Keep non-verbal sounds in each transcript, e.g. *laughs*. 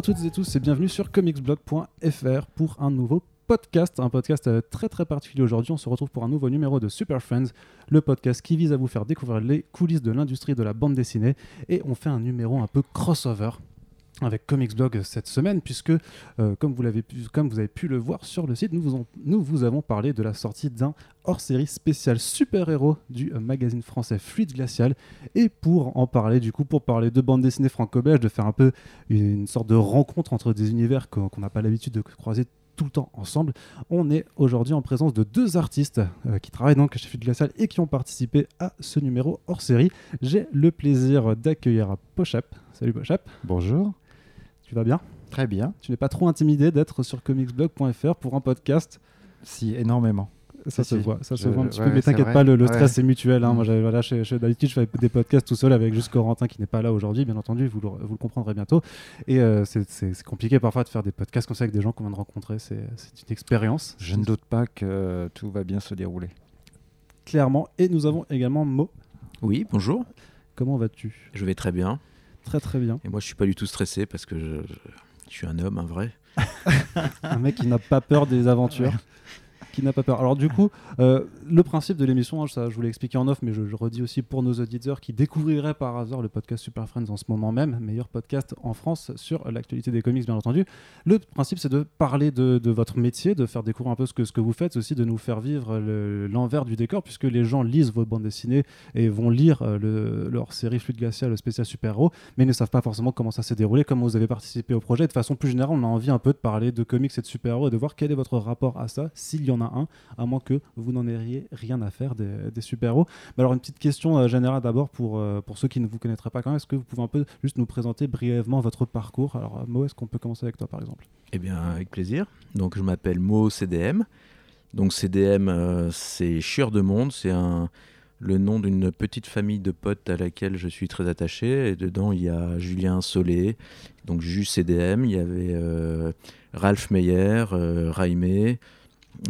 à toutes et tous et bienvenue sur comicsblog.fr pour un nouveau podcast, un podcast euh, très très particulier aujourd'hui. On se retrouve pour un nouveau numéro de Super Friends, le podcast qui vise à vous faire découvrir les coulisses de l'industrie de la bande dessinée. Et on fait un numéro un peu crossover avec Comics Blog cette semaine, puisque, euh, comme, vous l'avez comme vous avez pu le voir sur le site, nous vous, nous vous avons parlé de la sortie d'un hors-série spécial super-héros du euh, magazine français Fluide Glacial. Et pour en parler, du coup, pour parler de bande dessinée franco-belge, de faire un peu une sorte de rencontre entre des univers qu'on n'a pas l'habitude de croiser tout le temps ensemble, on est aujourd'hui en présence de deux artistes euh, qui travaillent donc chez Fluide Glacial et qui ont participé à ce numéro hors-série. J'ai le plaisir d'accueillir Pochap. Salut Pochap, Bonjour. Tu vas bien Très bien. Tu n'es pas trop intimidé d'être sur comicsblog.fr pour un podcast Si, énormément. Ça Si, se si. voit, ça se Je- voit un petit ouais, peu, mais t'inquiète pas, le, le Ouais. stress est mutuel. hein. Moi, j'avais- voilà, chez- chez- d'habitude, je fais des podcasts tout seul avec juste Corentin qui n'est pas là aujourd'hui, bien entendu, vous le, vous le comprendrez bientôt. Et euh, c'est- compliqué parfois de faire des podcasts comme ça avec des gens qu'on vient de rencontrer, c'est c'est une expérience. Je ne doute pas que tout va bien se dérouler. Clairement. Et nous avons également Mo. Oui, bonjour. Comment vas-tu? Je vais très bien. Très très bien. Et moi, je suis pas du tout stressé parce que je, je- je suis un homme, un vrai. *laughs* un mec qui n'a pas peur des aventures. Qui n'a pas peur. Alors du coup, euh, le principe de l'émission, hein, ça je vous l'ai expliqué en off, mais je, je redis aussi pour nos auditeurs qui découvriraient par hasard le podcast Super Friends en ce moment même, meilleur podcast en France sur l'actualité des comics bien entendu. Le principe c'est de parler de, votre métier, de faire découvrir un peu ce que, ce que vous faites, aussi de nous faire vivre le- l'envers du décor, puisque les gens lisent vos bandes dessinées et vont lire euh, le- leur série Fluide Glacial, le spécial super-héros, mais ne savent pas forcément comment ça s'est déroulé, comment vous avez participé au projet. De façon plus générale, on a envie un peu de parler de comics et de super-héros et de voir quel est votre rapport à ça, s'il y en a un, à moins que vous n'en ayez rien à faire des, super-héros. Alors, une petite question euh, générale d'abord pour, euh, pour ceux qui ne vous connaîtraient pas quand même. Est-ce que vous pouvez un peu juste nous présenter brièvement votre parcours? Alors, euh, Mo, est-ce qu'on peut commencer avec toi par exemple? Eh bien, avec plaisir. Donc, je m'appelle Mo CDM. Donc, CDM, c'est Chieur de Monde. C'est le nom d'une petite famille de potes à laquelle je suis très attaché. Et dedans, il y a Julien Solé, donc Jus CDM. Il y avait Ralph Meyer, euh, Raimé,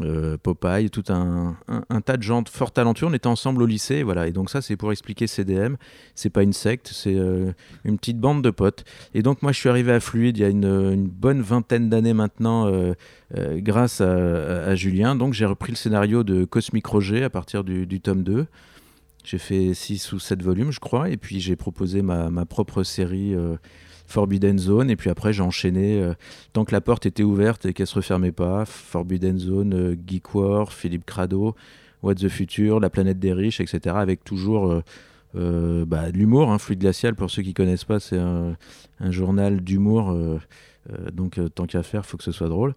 euh, Popeye, tout un, tas de gens fort talentueux. On était ensemble au lycée, voilà. Et donc ça, c'est pour expliquer CDM. C'est pas une secte, c'est euh, une petite bande de potes. Et donc moi, je suis arrivé à Fluide il y a une, bonne vingtaine d'années maintenant, euh, euh, grâce à, Julien. Donc j'ai repris le scénario de Cosmic Roger à partir du, tome 2. J'ai fait 6 ou 7 volumes, je crois, et puis j'ai proposé ma, propre série Forbidden Zone, et puis après j'ai enchaîné euh, tant que la porte était ouverte et qu'elle se refermait pas. Forbidden Zone, euh, Geek War, Philippe Crado, What the Future, La planète des riches, etc. Avec toujours euh, euh, bah, de l'humour. Hein. Fluide glacial, pour ceux qui connaissent pas, c'est un, journal d'humour. donc tant qu'à faire, faut que ce soit drôle.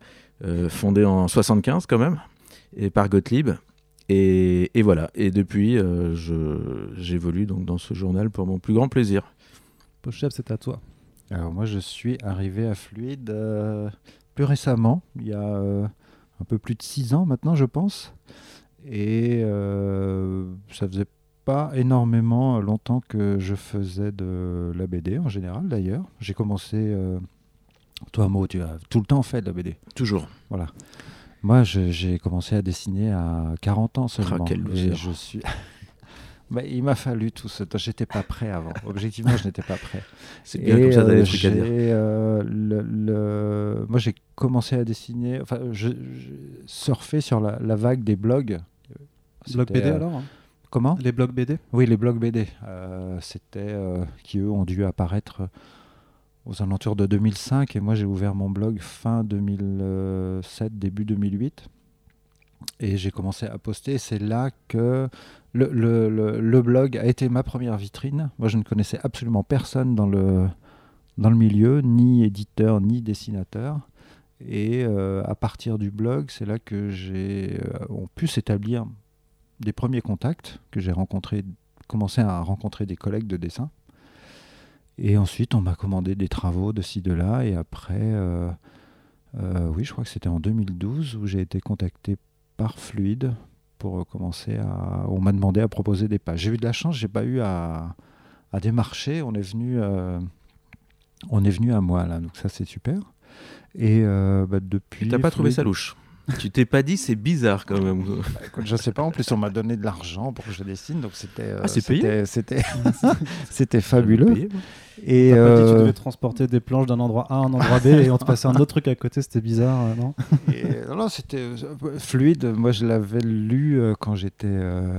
Fondé en 75 quand même, et par Gottlieb. Et, voilà. Et depuis, j'évolue donc dans ce journal pour mon plus grand plaisir. Pochep, c'est à toi. Alors moi, je suis arrivé à Fluide euh, plus récemment, il y a euh, un peu plus de six ans maintenant, je pense. Et euh, ça faisait pas énormément longtemps que je faisais de la BD en général d'ailleurs. J'ai commencé... toi, Mo, tu as tout le temps fait de la BD. Toujours. Voilà. Moi, j'ai commencé à dessiner à 40 ans seulement. quel et loser. je suis. *laughs* Bah, il m'a fallu tout ce temps. J'étais pas prêt avant. *laughs* Objectivement, je n'étais pas prêt. C'est bien Et, comme ça, t'as euh, des trucs à dire. euh, le- le- Moi, j'ai commencé à dessiner. Enfin, je, je surfais sur la, la vague des blogs. Blog BD euh, alors hein? Comment? Les blogs BD Oui, les blogs BD. Euh, C'était euh, qui eux ont dû apparaître aux alentours de 2005 et moi j'ai ouvert mon blog fin 2007, début 2008 et j'ai commencé à poster. C'est là que le, blog a été ma première vitrine. Moi je ne connaissais absolument personne dans le, dans le milieu, ni éditeur, ni dessinateur. Et euh, à partir du blog, c'est là que j'ai euh, pu s'établir des premiers contacts, que j'ai rencontré, commencé à rencontrer des collègues de dessin. Et ensuite, on m'a commandé des travaux de ci, de là. Et après, euh, oui, je crois que c'était en 2012 où j'ai été contacté par Fluide pour euh, commencer à. On m'a demandé à proposer des pages. J'ai eu de la chance, j'ai pas eu à, à démarcher. On est venu, euh, on est venu à moi là, donc ça c'est super. Et euh, bah, depuis. T'as pas trouvé ça louche? Tu t'es pas dit c'est bizarre quand même. Bah, écoute, je sais pas. En plus, on m'a donné de l'argent pour que je dessine, donc c'était. euh, Ah, payé C'était, c'était, *laughs* *laughs* fabuleux. Payé. Et dit tu euh, devais transporter des planches d'un endroit A à un endroit B et on te passait un autre truc à côté, c'était bizarre, euh, non Et, non, non, c'était euh, fluide. Moi, je l'avais lu euh, quand j'étais euh,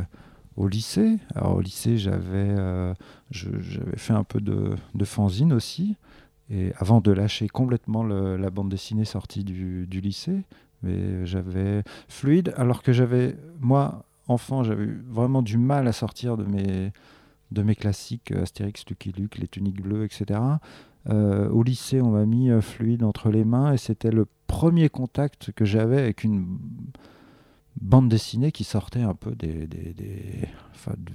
au lycée. Alors, au lycée, j'avais euh, je- j'avais fait un peu de, de fanzine aussi. Et avant de lâcher complètement le- la bande dessinée sortie du, du lycée, mais j'avais fluide, alors que j'avais, moi, enfant, j'avais vraiment du mal à sortir de mes, de mes classiques, euh, Astérix, Lucky Luke, les tuniques bleues, etc. Euh, au lycée, on m'a mis euh, fluide entre les mains et c'était le premier contact que j'avais avec une bande dessinée qui sortait un peu des, des, de,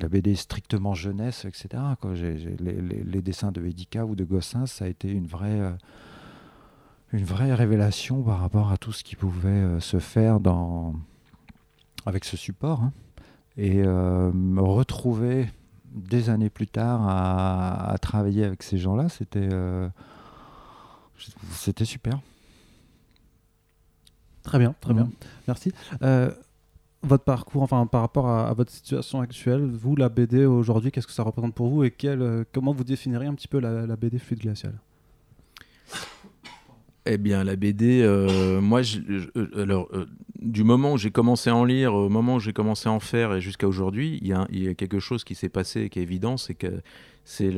la BD strictement jeunesse, etc. quoi. Les, dessins de Edica ou de Gossin, ça a été une vraie, une vraie révélation par rapport à tout ce qui pouvait euh, se faire dans, avec ce support. hein. Et euh, me retrouver des années plus tard à, à travailler avec ces gens-là, c'était euh, c'était super. Très bien, très bien. Merci. Votre parcours, enfin par rapport à, à votre situation actuelle, vous, la BD aujourd'hui, qu'est-ce que ça représente pour vous et quel, comment vous définiriez un petit peu la, la BD fluide glaciale? Eh bien, la BD, euh, moi, euh, alors, euh, du moment où j'ai commencé à en lire, au moment où j'ai commencé à en faire et jusqu'à aujourd'hui, il y, a- quelque chose qui s'est passé et qui est évident, c'est que c'est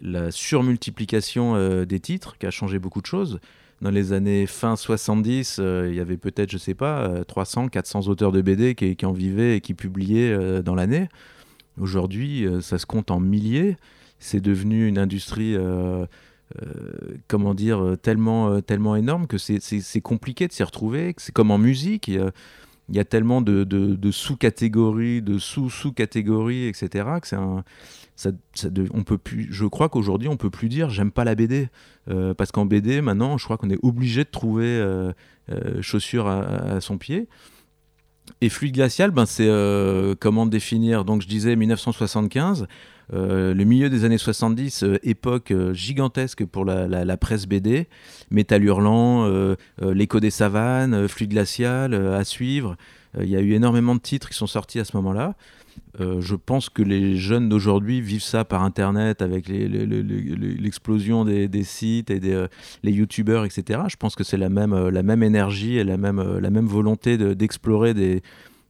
la, surmultiplication des titres qui a changé beaucoup de choses. Dans les années fin 70, euh, il y avait peut-être, je sais pas, euh, 300, 400 auteurs de BD qui, qui en vivaient et qui publiaient dans l'année. Aujourd'hui, ça se compte en milliers. C'est devenu une industrie euh, comment dire, euh, tellement, euh, tellement énorme que c'est- compliqué de s'y retrouver. C'est comme en musique, il y a, tellement de, sous-catégories, de sous-sous-catégories, etc. Que c'est un, on peut plus, je crois qu'aujourd'hui, on peut plus dire j'aime pas la BD. Parce qu'en BD, maintenant, je crois qu'on est obligé de trouver euh, chaussures à, son pied. Et fluide glacial, ben c'est comment définir? Donc je disais 1975, euh, le milieu des années 70, euh, époque euh, gigantesque pour la, la- presse BD, Métal Hurlant, L'écho des savanes, Fluide glacial, à suivre. Il y a eu énormément de titres qui sont sortis à ce moment-là. Je pense que les jeunes d'aujourd'hui vivent ça par Internet avec l'explosion des, sites et des, euh, youtubeurs, etc. Je pense que c'est la même, énergie et la même, volonté de- d'explorer des,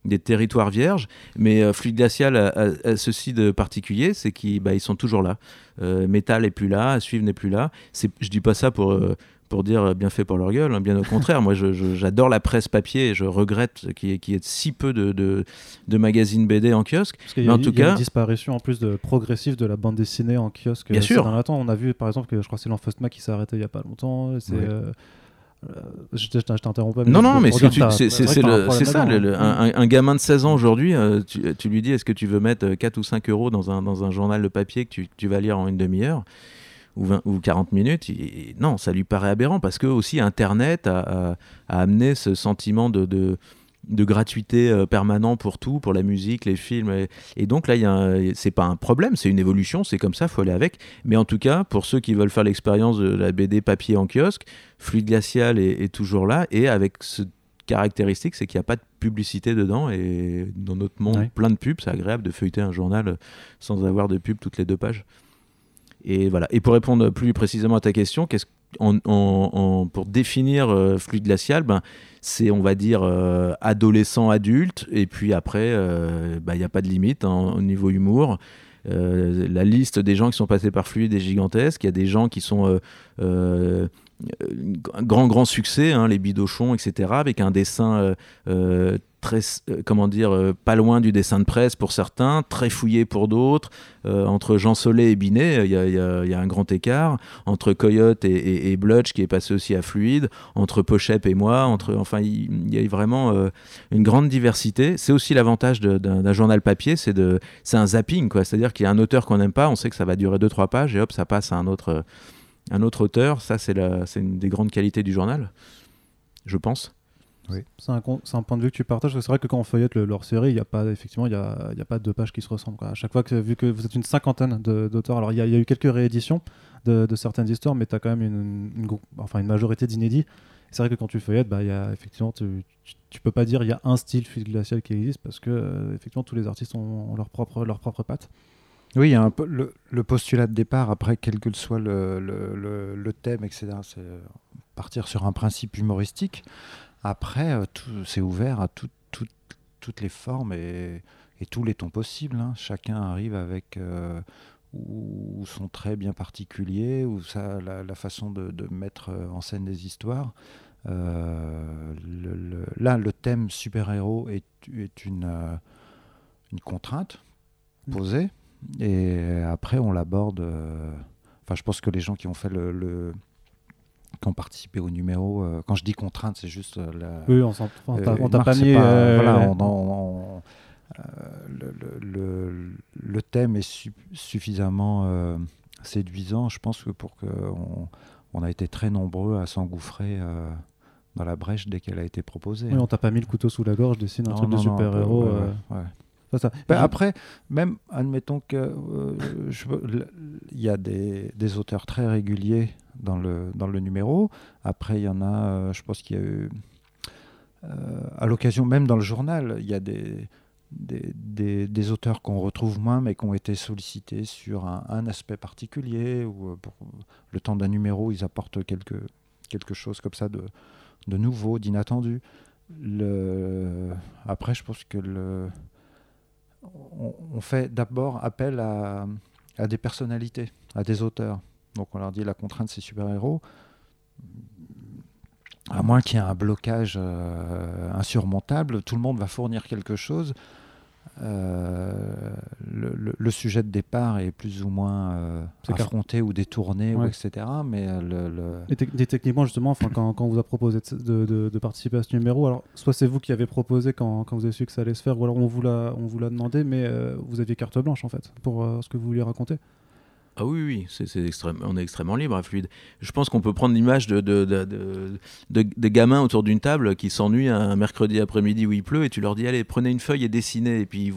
des territoires vierges. Mais euh, Fluide Glacial a, a- a ceci de particulier, c'est qu'ils bah, ils sont toujours là. Euh, Métal n'est plus là, Suivre n'est plus là. C'est- Je dis pas ça pour... euh, pour dire euh, bien fait pour leur gueule, hein, bien au contraire. Moi, je- je- j'adore la presse papier et je regrette qu'il y, ait- qu'il y ait si peu de, de, de magazines BD en kiosque. Parce qu'il y Mais tout a une disparition en plus de progressive de la bande dessinée en kiosque. Bien ces sûr. derniers temps, on a vu par exemple que je crois que c'est l'Enfostma qui s'est arrêté il y a pas longtemps. C'est. Euh, euh, je t'ai interrompu. Non, non, mais c'est ça. là-dedans, le- le- hein. un, un gamin de 16 ans aujourd'hui, euh, tu, tu lui dis est-ce que tu veux mettre euh, 4 ou 5 euros dans un, dans un journal de papier que tu, tu vas lire en une demi-heure ou, 20 ou 40 minutes? Non, ça lui paraît aberrant parce que aussi Internet a, a- a amené ce sentiment de. de de gratuité euh, permanent pour tout, pour la musique, les films. Et, et donc là, c'est pas un problème, c'est une évolution, c'est comme ça, faut aller avec. Mais en tout cas, pour ceux qui veulent faire l'expérience de la BD papier en kiosque, Fluide Glacial est, est toujours là et avec ce caractéristique, c'est qu'il n'y a pas de publicité dedans et dans notre monde Ouais. plein de pubs, c'est agréable de feuilleter un journal euh, sans avoir de pub toutes les deux pages. Et voilà. Et pour répondre plus précisément à ta question, qu'est-ce en- en- en- pour définir euh, fluide glacial, ben, c'est on va dire euh, adolescent adulte et puis après euh, il n'y a pas de limite hein, au niveau humour. Euh, la liste des gens qui sont passés par fluide est gigantesque. Il y a des gens qui sont euh, euh, un grand grand succès, hein, les bidochons, etc. Avec un dessin euh, euh, très, euh, comment dire, euh, pas loin du dessin de presse pour certains, très fouillé pour d'autres. Euh, entre Jean Solé et Binet, il y, a- un grand écart. Entre Coyote et, Blutch, qui est passé aussi à Fluide. Entre Pochep et moi. Entre, enfin, il, y a vraiment une grande diversité. C'est aussi l'avantage d'un journal papier, c'est un zapping. C'est-à-dire qu'il y a un auteur qu'on n'aime pas, on sait que ça va durer 2-3 pages et hop, ça passe à un autre, un autre auteur. Ça, c'est une des grandes qualités du journal, je pense. C'est un, point de vue que tu partages. C'est vrai que quand on feuillette le- leur série, il n'y a pas effectivement, il y a, il y a pas deux pages qui se ressemblent. quoi. À chaque fois que vu que vous êtes une cinquantaine d'auteurs, alors il y, a- il y a eu quelques rééditions de, de certaines histoires, mais tu as quand même une, enfin une majorité d'inédits. C'est vrai que quand tu feuillettes, bah, y a, effectivement, tu, tu, tu peux pas dire il y a un style fluide glacial qui existe parce que euh, effectivement tous les artistes ont, ont leur propre leur propre patte. Oui, il y a un peu le, le postulat de départ, après, quel que soit le, le, le- le thème, etc., c'est euh, partir sur un principe humoristique. Après, euh, c'est ouvert à tout- tout- toutes les formes et, tous les tons possibles. hein. Chacun arrive avec euh, ou, son trait bien particulier, ou sa, la, façon de, mettre euh, en scène des histoires. Là, le thème super-héros est, une, contrainte posée. Et après, on l'aborde. Enfin, je pense que les gens qui ont fait le- qui ont participé au numéro, euh, quand je dis contrainte, c'est juste euh, la. Oui, on t'a Euh, t'a pas mis. euh, voilà, ouais. on- on- on- le, le- le- le thème est su- suffisamment séduisant, je pense que pour que on, a été très nombreux à s'engouffrer dans la brèche dès qu'elle a été proposée. Oui, on t'a pas mis le couteau sous la gorge, dessine un Non, truc de non, super-héros. ouais, ouais, ça. Ben, après, même, admettons que euh, je il y a des, des auteurs très réguliers dans le, dans le numéro. Après, il y en a, euh, je pense qu'il y a eu, euh, à l'occasion, même dans le journal, il y a des, des, des- des auteurs qu'on retrouve moins, mais qui ont été sollicités sur un, un aspect particulier, ou pour le temps d'un numéro, ils apportent quelque, quelque chose comme ça de, de nouveau, d'inattendu. Le... Après, je pense que le on, fait d'abord appel à, à des personnalités, à des auteurs. Donc on leur dit la contrainte c'est super-héros. À moins qu'il y ait un blocage euh, insurmontable, tout le monde va fournir quelque chose. Euh, le, le- le sujet de départ est plus ou moins euh, affronté ou détourné, ou etc. Mais euh, le, Et, tec- et techniquement, justement, quand, quand on vous a proposé de, de- participer à ce numéro, alors soit c'est vous qui avez proposé quand, quand vous avez su que ça allait se faire, ou alors on vous l'a, on vous l'a demandé, mais vous aviez carte blanche en fait pour ce que vous vouliez raconter. Ah oui, oui, c'est, extrême, on est extrêmement libre à Fluide. Je pense qu'on peut prendre l'image de, de, de, de- gamins autour d'une table qui s'ennuient un mercredi après-midi où il pleut et tu leur dis allez, prenez une feuille et dessinez. Et puis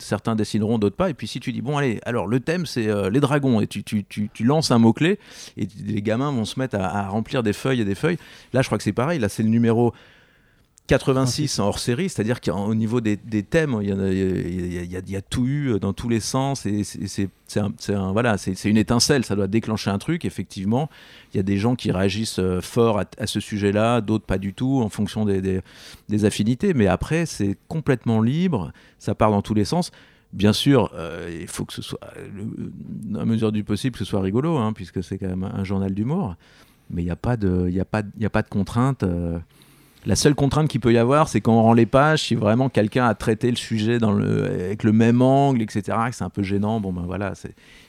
certains dessineront, d'autres pas. Et puis si tu dis bon, allez, alors le thème c'est euh, les dragons et tu, tu, tu, tu lances un mot-clé et les gamins vont se mettre à, à remplir des feuilles et des feuilles. Là, je crois que c'est pareil. Là, c'est le numéro 86 en hors série, c'est-à-dire qu'au niveau des, des thèmes, il y, a, il y a- il y a- il y a tout eu dans tous les sens et c'est- un- un- voilà, c'est une étincelle, ça doit déclencher un truc. Effectivement, il y a des gens qui réagissent euh, fort à, à ce sujet-là, d'autres pas du tout en fonction des, des- des affinités. Mais après, c'est complètement libre, ça part dans tous les sens. Bien sûr, euh, il faut que ce soit, euh, le- à mesure du possible, que ce soit rigolo, hein, puisque c'est quand même un journal d'humour. Mais il n'y a pas de, il a pas, il a pas de contrainte. euh, la seule contrainte qu'il peut y avoir, c'est quand on rend les pages, si vraiment quelqu'un a traité le sujet avec le même angle, etc., que c'est un peu gênant. Bon, ben voilà.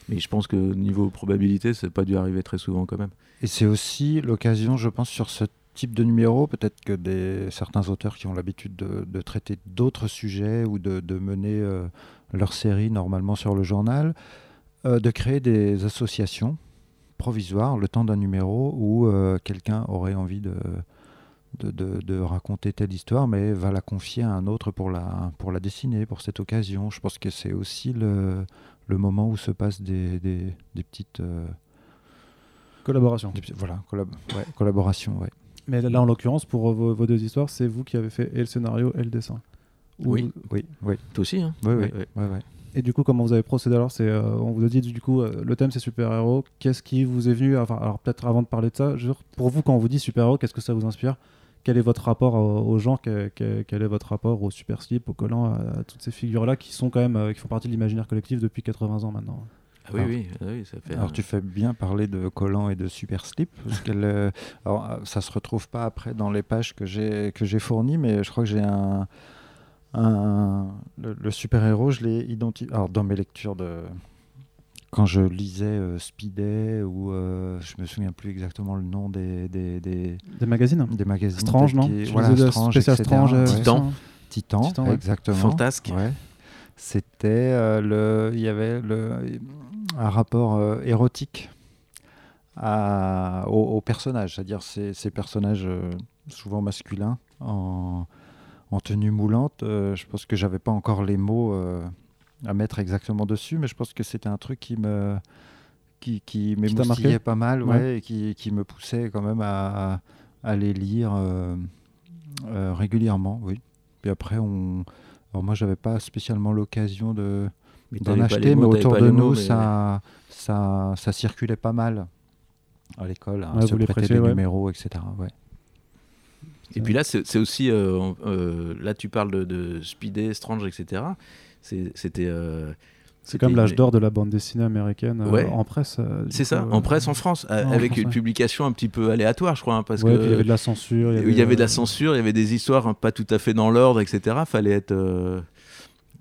Mais je pense que niveau probabilité, c'est pas dû arriver très souvent quand même. Et c'est aussi l'occasion, je pense, sur ce type de numéro, peut-être que des, certains auteurs qui ont l'habitude de, traiter d'autres sujets ou de, de mener euh, leur série normalement sur le journal, euh, de créer des associations provisoires le temps d'un numéro où euh, quelqu'un aurait envie de, de, de- de raconter telle histoire, mais va la confier à un autre pour la, pour la dessiner, pour cette occasion. Je pense que c'est aussi le, le moment où se passent des, des, des petites... euh, Collaboration. des petits- voilà, collab- ouais, collaboration, ouais. Mais là, en l'occurrence, pour vos, vos deux histoires, c'est vous qui avez fait et le scénario et le dessin. Ou- Oui. Oui, oui, Toi aussi, hein oui, oui, ouais. Et du coup, comment vous avez procédé alors? C'est, euh, on vous a dit du coup, euh, le thème c'est super-héros. Qu'est-ce qui vous est venu Enfin, alors peut-être avant de parler de ça, je veux dire, pour vous, quand on vous dit super-héros, qu'est-ce que ça vous inspire? Quel est votre rapport au- aux gens que- que- Quel est votre rapport au super slip, au collant, à, à toutes ces figures-là qui sont quand même, euh, qui font partie de l'imaginaire collectif depuis 80 ans maintenant Ah oui, Alors- oui, ah oui, ça fait. Alors un- tu fais bien parler de collant et de super slip, parce que le- *laughs* alors, euh, ça se retrouve pas après dans les pages que j'ai que j'ai fournies, mais je crois que j'ai un, un- le, le super héros, je l'ai identifié. Alors dans mes lectures de quand je lisais euh, Speeday ou euh, je me souviens plus exactement le nom des des, des, Des magazines des magazines Strange, non qui- voilà, Strange, spécial Strange, euh, ouais. Titan. Titan, Titan, ouais. exactement. Fantasque. Ouais. C'était euh, le, il y avait le, un rapport euh, érotique à, au, au personnage, c'est-à-dire ces, ces personnages euh, souvent masculins en, en tenue moulante. euh, je pense que j'avais pas encore les mots euh, à mettre exactement dessus, mais je pense que c'était un truc qui me qui, qui m'émoustillait pas mal, ouais, Ouais. et qui, qui me poussait quand même à, à- les lire euh, euh, régulièrement, oui. Puis après, on... Alors moi, j'avais pas spécialement l'occasion de d'en acheter, mais autour de nous, mots, mais- ça, ça, ça circulait pas mal à l'école, hein, Ouais, se prêter des ouais. numéros, etc. Ouais. Et puis là, c'est c'est aussi. euh, euh, là, tu parles de, de Speedy, Strange, etc. C'était. euh, C'est comme l'âge d'or de la bande dessinée américaine euh, en presse. euh, C'est coup, ça, euh, en presse en France, en avec France, une ouais. publication un petit peu aléatoire, je crois, hein, parce ouais, que il y avait de la censure. il y avait de la censure, il y avait des histoires hein, pas tout à fait dans l'ordre, etc. Fallait être.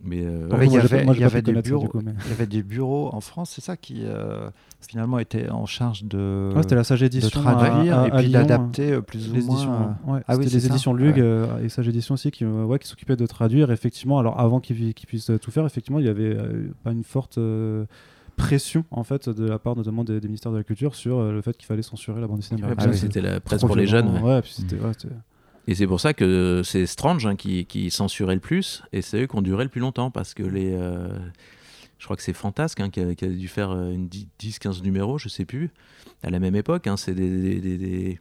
Mais euh, Ouais, il y avait, il y avait des bureaux, coup, mais- il y avait des bureaux en France, c'est ça qui euh, finalement était en charge de, Ouais, c'était la Sage de Édition. traduire à- à- et puis d'adapter euh, plus Les ou moins. éditions, euh, ouais, Ah oui, c'était les ça, éditions Lug ouais. euh, et Sage Édition aussi qui, euh, ouais, qui s'occupaient de traduire. Effectivement, alors avant qu'ils puissent tout faire, effectivement, il y avait euh, pas une forte euh, pression en fait de la part notamment des, des ministères de la culture sur euh, le fait qu'il fallait censurer la bande dessinée oui. c'était la presse pour les jeunes. ouais. Ouais, puis c'était- Et c'est pour ça que c'est Strange hein, qui, censurait le plus, et c'est eux qui ont duré le plus longtemps, parce que les. euh, je crois que c'est Fantasque hein, qui, a, dû faire euh, une 10-15 numéros, je sais plus, à la même époque. hein, c'est des,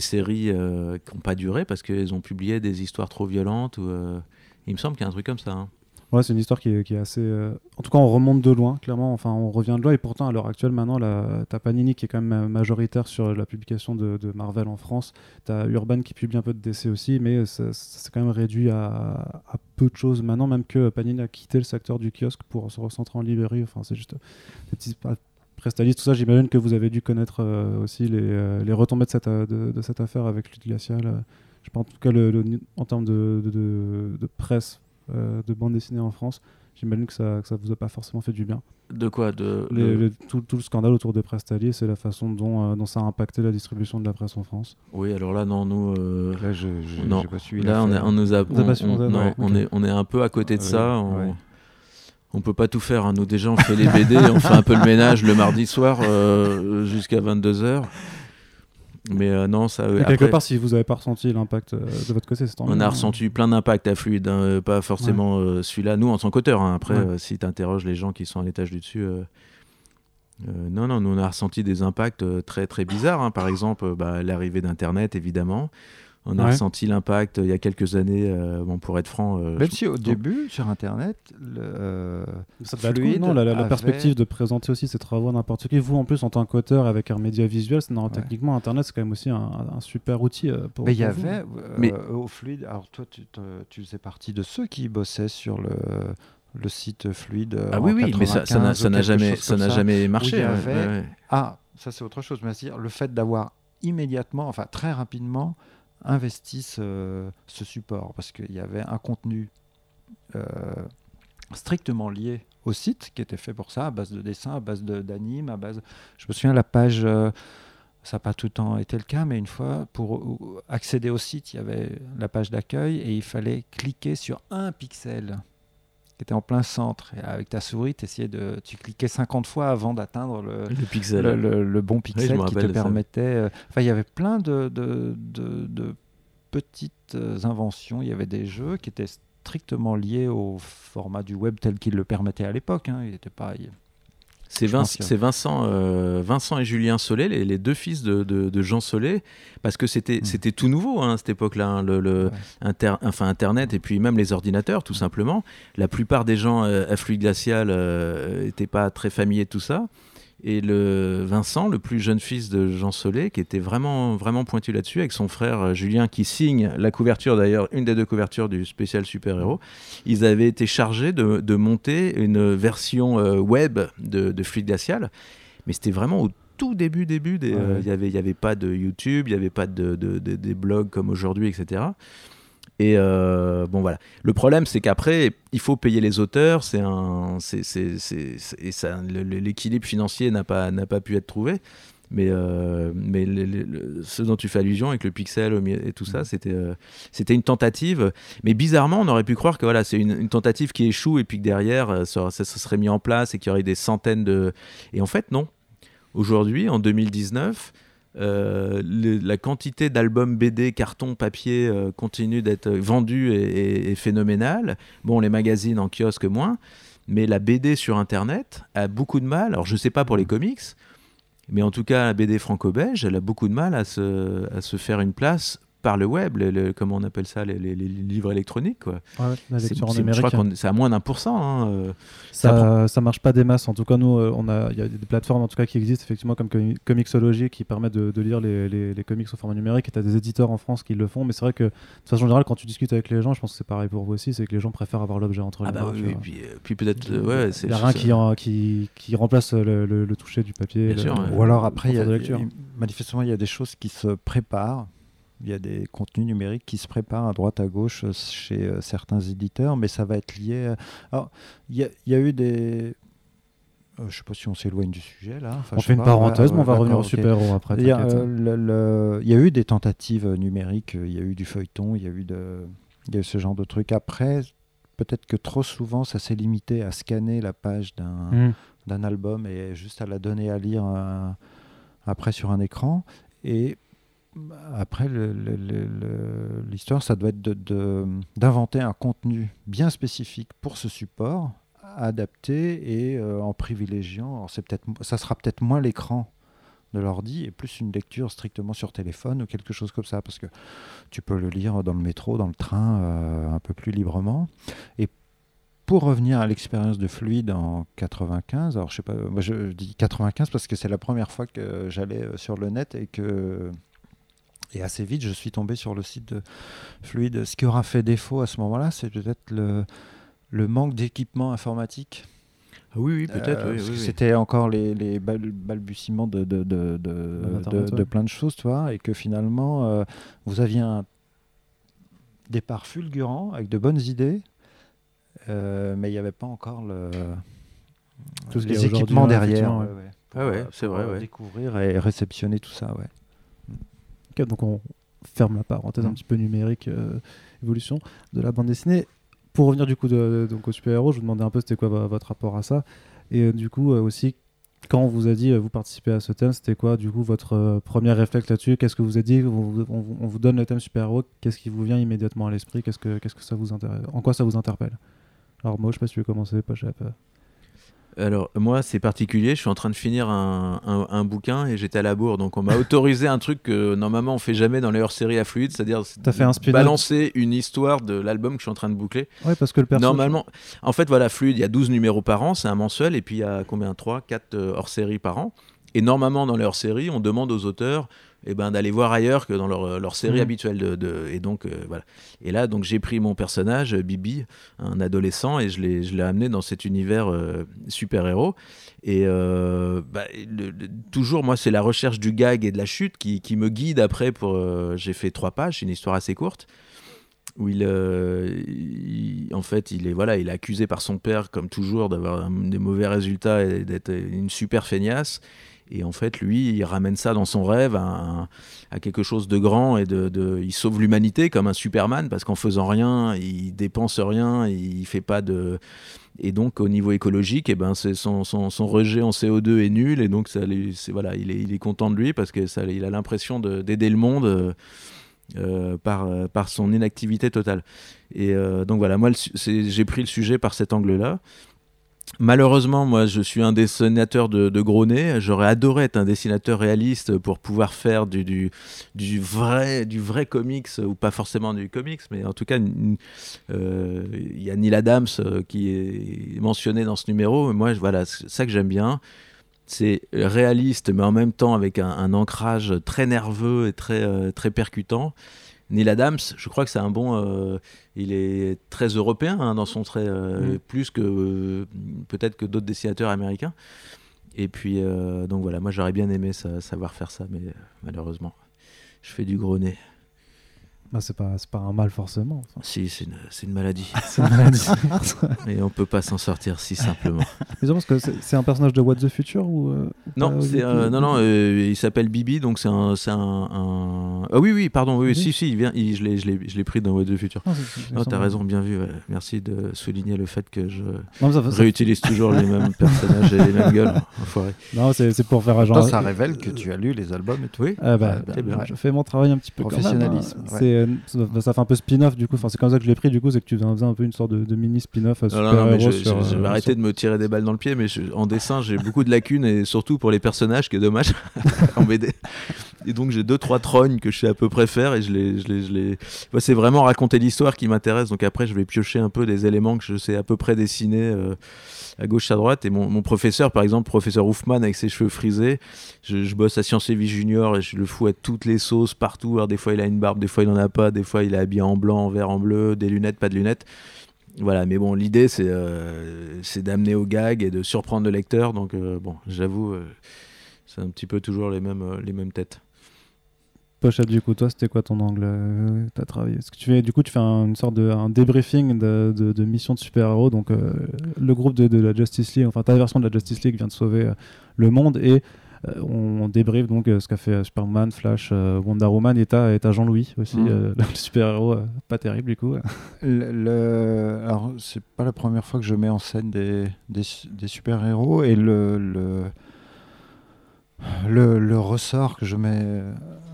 séries euh, qui n'ont pas duré parce qu'elles ont publié des histoires trop violentes. Ou, il me semble qu'il y a un truc comme ça. Ouais, c'est une histoire qui est, assez. euh, En tout cas, on remonte de loin, clairement. Enfin, on revient de loin. Et pourtant, à l'heure actuelle, maintenant, t'as Panini qui est quand même majoritaire sur la publication de, Marvel en France. T'as Urban qui publie un peu de DC aussi, mais s'est quand même réduit à... peu de choses maintenant, même que Panini a quitté le secteur du kiosque pour se recentrer en librairie. Enfin, c'est juste des petits Prestalis, tout ça. J'imagine que vous avez dû connaître euh, aussi les, euh, les retombées de cette, affaire avec Lutte. Je pas, en tout cas, le, le- en termes de, presse de bande dessinée en France. J'imagine que ça, que ça vous a pas forcément fait du bien. De quoi de, Les- tout, tout le scandale autour de Prestalier, c'est la façon dont, euh, dont ça a impacté la distribution de la presse en France. Oui, alors là, non, nous. euh, Là, je, je- Non. j'ai pas suivi Là, on, est- on nous a, on, pas suivi, on- ouais, non, ouais, on ok. est, on est un peu à côté de Ouais, ça. On, ouais. on peut pas tout faire. hein. Nous déjà, on fait les BD, on fait un peu le ménage le mardi soir euh, jusqu'à 22 h Mais euh, non, ça. Et après, quelque part, si vous n'avez pas ressenti l'impact euh, de votre côté, c'est tant on a hein. ressenti plein d'impacts à Fluide, hein, euh, pas forcément euh, celui-là. Nous, en tant qu'auteur, hein. après, Ouais. euh, si tu interroges les gens qui sont à l'étage du dessus. euh, euh, non, non, nous on a ressenti des impacts euh, très très bizarres. hein. Par exemple, euh, bah, l'arrivée d'Internet, évidemment. On a Ouais. ressenti l'impact euh, il y a quelques années. euh, bon, pour être franc, euh, Même je- si au début, sur Internet, le, euh, Ça devait être Fluide cool, non, la, la- la avait- perspective de présenter aussi ses travaux à n'importe qui. Vous, en plus, en tant qu'auteur avec un média visuel, c'est non, Ouais. techniquement, Internet, c'est quand même aussi un, un super outil euh, pour. Mais il y avait euh, Mais- au Fluide. Alors toi, tu, tu faisais partie de ceux qui bossaient sur le, le site Fluide. Ah en oui, oui, mais ça n'a 95 ça ou n'a quelque jamais, ça n'a jamais marché. il y ouais, avait- ouais, ouais. Ah, ça c'est autre chose. Mais le fait d'avoir immédiatement, enfin très rapidement, investi ce, ce support parce qu'il y avait un contenu euh, strictement lié au site qui était fait pour ça, à base de dessins, à base d'animes, à base. Je me souviens la page. euh, ça n'a pas tout le temps été le cas, mais une fois, pour euh, accéder au site, il y avait la page d'accueil et il fallait cliquer sur un pixel qui était en plein centre. Et avec ta souris, essayais de, tu cliquais 50 fois avant d'atteindre le, Le pixel. le, le- le bon pixel qui te permettait. euh, Enfin, il y avait plein de, de, de- de petites euh, inventions. Il y avait des jeux qui étaient strictement liés au format du web tel qu'il le permettait à l'époque. hein. Il était pas. il- C'est Vincent, euh, Vincent et Julien Solé, les, les deux fils de, de- de Jean Solé, parce que c'était Mm. c'était tout nouveau hein, à cette époque-là, hein, le, le Ouais. inter- enfin Internet et puis même les ordinateurs, tout simplement. La plupart des gens euh, à fluide glacial n'étaient pas très familiers de tout ça. Et le Vincent, le plus jeune fils de Jean Solé, qui était vraiment, vraiment pointu là-dessus, avec son frère euh, Julien, qui signe la couverture, d'ailleurs, une des deux couvertures du spécial super-héros, ils avaient été chargés de, de monter une version euh, web de, de Fluide Glacial. Mais c'était vraiment au tout début, début. Ouais. euh, Il n'y avait, y avait pas de YouTube, il n'y avait pas de, de- de- des blogs comme aujourd'hui, etc. Et euh, bon voilà. Le problème, c'est qu'après, il faut payer les auteurs. C'est un, c'est, c'est- et ça, l'équilibre financier n'a pas, n'a pas pu être trouvé. Mais, euh, mais le- le- le- ce dont tu fais allusion avec le pixel et tout ça, c'était, euh, c'était une tentative. Mais bizarrement, on aurait pu croire que voilà, c'est une, une tentative qui échoue et puis que derrière, ça, ça se serait mis en place et qu'il y aurait des centaines de. Et en fait, non. Aujourd'hui, en 2019, euh, la quantité d'albums BD, carton, papier euh, continue d'être vendue et, et- phénoménale. Bon, les magazines en kiosque moins, mais la BD sur Internet a beaucoup de mal. Alors, je sais pas pour les comics, Mais en tout cas, la BD franco-belge, elle a beaucoup de mal à se faire une place par le web, le, le- comment on appelle ça, les, les- les livres électroniques. Quoi. Ouais, la C'est- lecture en c'est- je crois qu'on c'est à moins d'un pour cent. hein, euh. Ça, ça marche pas des masses. En tout cas, nous, euh, on a, il y a des plateformes en tout cas qui existent effectivement comme Comi- Comixology qui permettent de, de lire les, les- les comics au format numérique. Et tu as des éditeurs en France qui le font. Mais c'est vrai que de façon générale, quand tu discutes avec les gens, je pense que c'est pareil pour vous aussi, c'est que les gens préfèrent avoir l'objet entre Ah les bah mains. oui, oui, puis, euh, puis peut-être, Il ouais, y c'est a rien qui, en- qui, qui remplace le, le- le toucher du papier. Bien le- sûr, ouais. Ou alors après, il y a, de lecture. il- manifestement, il y a des choses qui se préparent. Il y a des contenus numériques qui se préparent à droite à gauche euh, chez euh, certains éditeurs, mais ça va être lié. à- Alors, il y, a- il y a eu des. euh, je ne sais pas si on s'éloigne du sujet là. Enfin, On fait une pas, parenthèse, ouais, mais on va revenir au super-héros après. Il y, a, t'inquiète. euh, le- le- il y a eu des tentatives euh, numériques, euh, il y a eu du feuilleton, il y a eu, de, il y a eu ce genre de trucs. Après, peut-être que trop souvent, ça s'est limité à scanner la page d'un Hmm. d'un album et juste à la donner à lire euh, après sur un écran. Et après, l'histoire, ça doit être d'inventer un contenu bien spécifique pour ce support, adapté et euh, en privilégiant. Peut-être, ça sera peut-être moins l'écran de l'ordi et plus une lecture strictement sur téléphone ou quelque chose comme ça parce que tu peux le lire dans le métro, dans le train euh, un peu plus librement et pour revenir à l'expérience de Fluide en 95, alors je sais pas, moi je dis 95 parce que c'est la première fois que j'allais euh, sur le net et que et assez vite je suis tombé sur le site de Fluide. Ce qui aura fait défaut à ce moment-là, c'est peut-être le, le manque d'équipement informatique. Ah oui, oui, peut-être. Euh, oui. C'était encore les, les bal- balbutiements de, plein de choses, tu vois, et que finalement, euh, vous aviez un départ fulgurant avec de bonnes idées, euh, mais il n'y avait pas encore le, Tout ce les équipements derrière. ouais, ouais. Ah ouais, pour, c'est euh, vrai, ouais. Découvrir et réceptionner tout ça, ouais. Donc on ferme la parenthèse un Mm. petit peu numérique, euh, évolution de la bande dessinée. Pour revenir du coup de, donc au super-héros, je vous demandais un peu c'était quoi vo- votre rapport à ça. Et euh, du coup euh, aussi, quand on vous a dit vous participez à ce thème, c'était quoi du coup votre premier réflexe là-dessus? Qu'est-ce que vous a dit? On, vous- on vous- on vous donne le thème super-héros, qu'est-ce qui vous vient immédiatement à l'esprit? Qu'est-ce que, qu'est-ce que ça vous intéresse En quoi ça vous interpelle? Alors moi, je sais pas si tu veux commencer, pas chef. Alors, moi, c'est particulier. Je suis en train de finir un, un- un bouquin et j'étais à la bourre. Donc, on m'a autorisé un truc que normalement on fait jamais dans les hors-séries à fluide, c'est-à-dire T'as fait un balancer une histoire de l'album que je suis en train de boucler. Ouais, parce que le perso. Normalement, en fait, voilà, Fluide, il y a 12 numéros par an, c'est un mensuel, et puis il y a combien? 3, 4 hors-série par an. Et normalement, dans les hors-séries, on demande aux auteurs eh ben, d'aller voir ailleurs que dans leur, euh, leur série Mhm. habituelle. De, de- et donc, euh, voilà. Et là, donc, j'ai pris mon personnage, Bibi, un adolescent, et je l'ai je l'ai amené dans cet univers euh, super-héros. Et euh, bah, le- le- toujours, moi, c'est la recherche du gag et de la chute qui, qui me guide après. pour. j'ai fait trois pages, une histoire assez courte où il, euh, il- en fait, il est voilà, il est accusé par son père, comme toujours, d'avoir des mauvais résultats et d'être une super feignasse. Et en fait, lui, il ramène ça dans son rêve à, quelque chose de grand et de, il sauve l'humanité comme un Superman parce qu'en faisant rien, il dépense rien, il fait pas de et donc au niveau écologique, et ben c'est son, son, son rejet en CO2 est nul et donc ça, c'est voilà, il est, il est content de lui parce que ça, il a l'impression de- d'aider le monde. euh, euh, par, euh, par son inactivité totale. Et donc voilà, moi j'ai pris le sujet par cet angle-là. Malheureusement, moi, je suis un dessinateur de, de gros nez. J'aurais adoré être un dessinateur réaliste pour pouvoir faire du, vrai, du vrai comics, ou pas forcément du comics, mais en tout cas, euh, il y a Neil Adams euh, qui est mentionné dans ce numéro. Moi, voilà, c'est ça que j'aime bien. C'est réaliste, mais en même temps avec un, un ancrage très nerveux et très, euh, très percutant. Neil Adams, je crois que c'est un bon. euh, il est très européen hein, dans son trait, euh, Mm. plus que euh, peut-être que d'autres dessinateurs américains. Et puis, donc voilà, moi j'aurais bien aimé sa- savoir faire ça, mais malheureusement, je fais du gros nez. Bah, c'est pas, c'est pas un mal forcément. Enfin, Si, c'est une, c'est une maladie. *laughs* c'est une maladie. *laughs* Et on peut pas s'en sortir si simplement. *laughs* Mais c'est parce que c'est un personnage de What the Future ou euh, Non, pas, euh, non, non, euh, il s'appelle Bibi, donc c'est un, c'est un, un- Ah oui, oui, pardon, oui, Oui. si, si, il vient, il- je l'ai, je l'ai, je l'ai pris dans What the Future. Non, c'est- Non, t'as raison, bien vu. ouais. Merci de souligner le fait que je Non, mais ça- ça- réutilise toujours les mêmes personnages et les mêmes gueules. Enfoiré. non, c'est c'est pour faire agent. Pourtant, ça révèle que tu as lu les albums et tout. Oui. Ah bah, Ah, bien. ouais, Je fais mon travail un petit peu quand même, hein. Professionnalisme, ouais. C'est ça, fait un peu spin-off du coup. Enfin, c'est comme ça que je l'ai pris du coup, c'est que tu faisais un peu une sorte de, de mini spin-off. à Non, non, non, mais je, sur, je- je euh, vais arrêter sur- de me tirer des balles dans le pied, mais je- en dessin, j'ai beaucoup de lacunes et surtout pour les personnages, qui est dommage *laughs* en BD. Et donc, j'ai deux, trois trognes que je sais à peu près faire et je les. Je les, je les... C'est vraiment raconter l'histoire qui m'intéresse. Donc, après, je vais piocher un peu des éléments que je sais à peu près dessiner euh, à gauche, à droite. Et mon, professeur, par exemple, professeur Houfman avec ses cheveux frisés, je, bosse à Sciences et Vie Junior et je le fous à toutes les sauces partout. Alors, des fois, il a une barbe, des fois, il en a pas, des fois, il est habillé en blanc, en vert, en bleu, des lunettes, pas de lunettes. Voilà, mais bon, l'idée, c'est euh, d'amener au gag et de surprendre le lecteur. Donc, euh, bon, j'avoue, euh, c'est un petit peu toujours les mêmes, les mêmes têtes. Pochette, du coup, toi, c'était quoi ton angle euh, T'as travaillé? Est-ce que tu fais, du coup, tu fais un- une sorte de un débriefing de, de, de mission de super-héros. Donc, euh, le groupe de, de la Justice League, enfin ta version de la Justice League vient de sauver euh, le monde et euh, on, débriefe donc ce qu'a fait Superman, Flash, Wonder Woman et t'as Jean-Louis aussi, euh, le super-héros pas terrible du coup. *laughs* Le, le- alors, c'est pas la première fois que je mets en scène des, des, des super-héros et le, le, le, ressort que je mets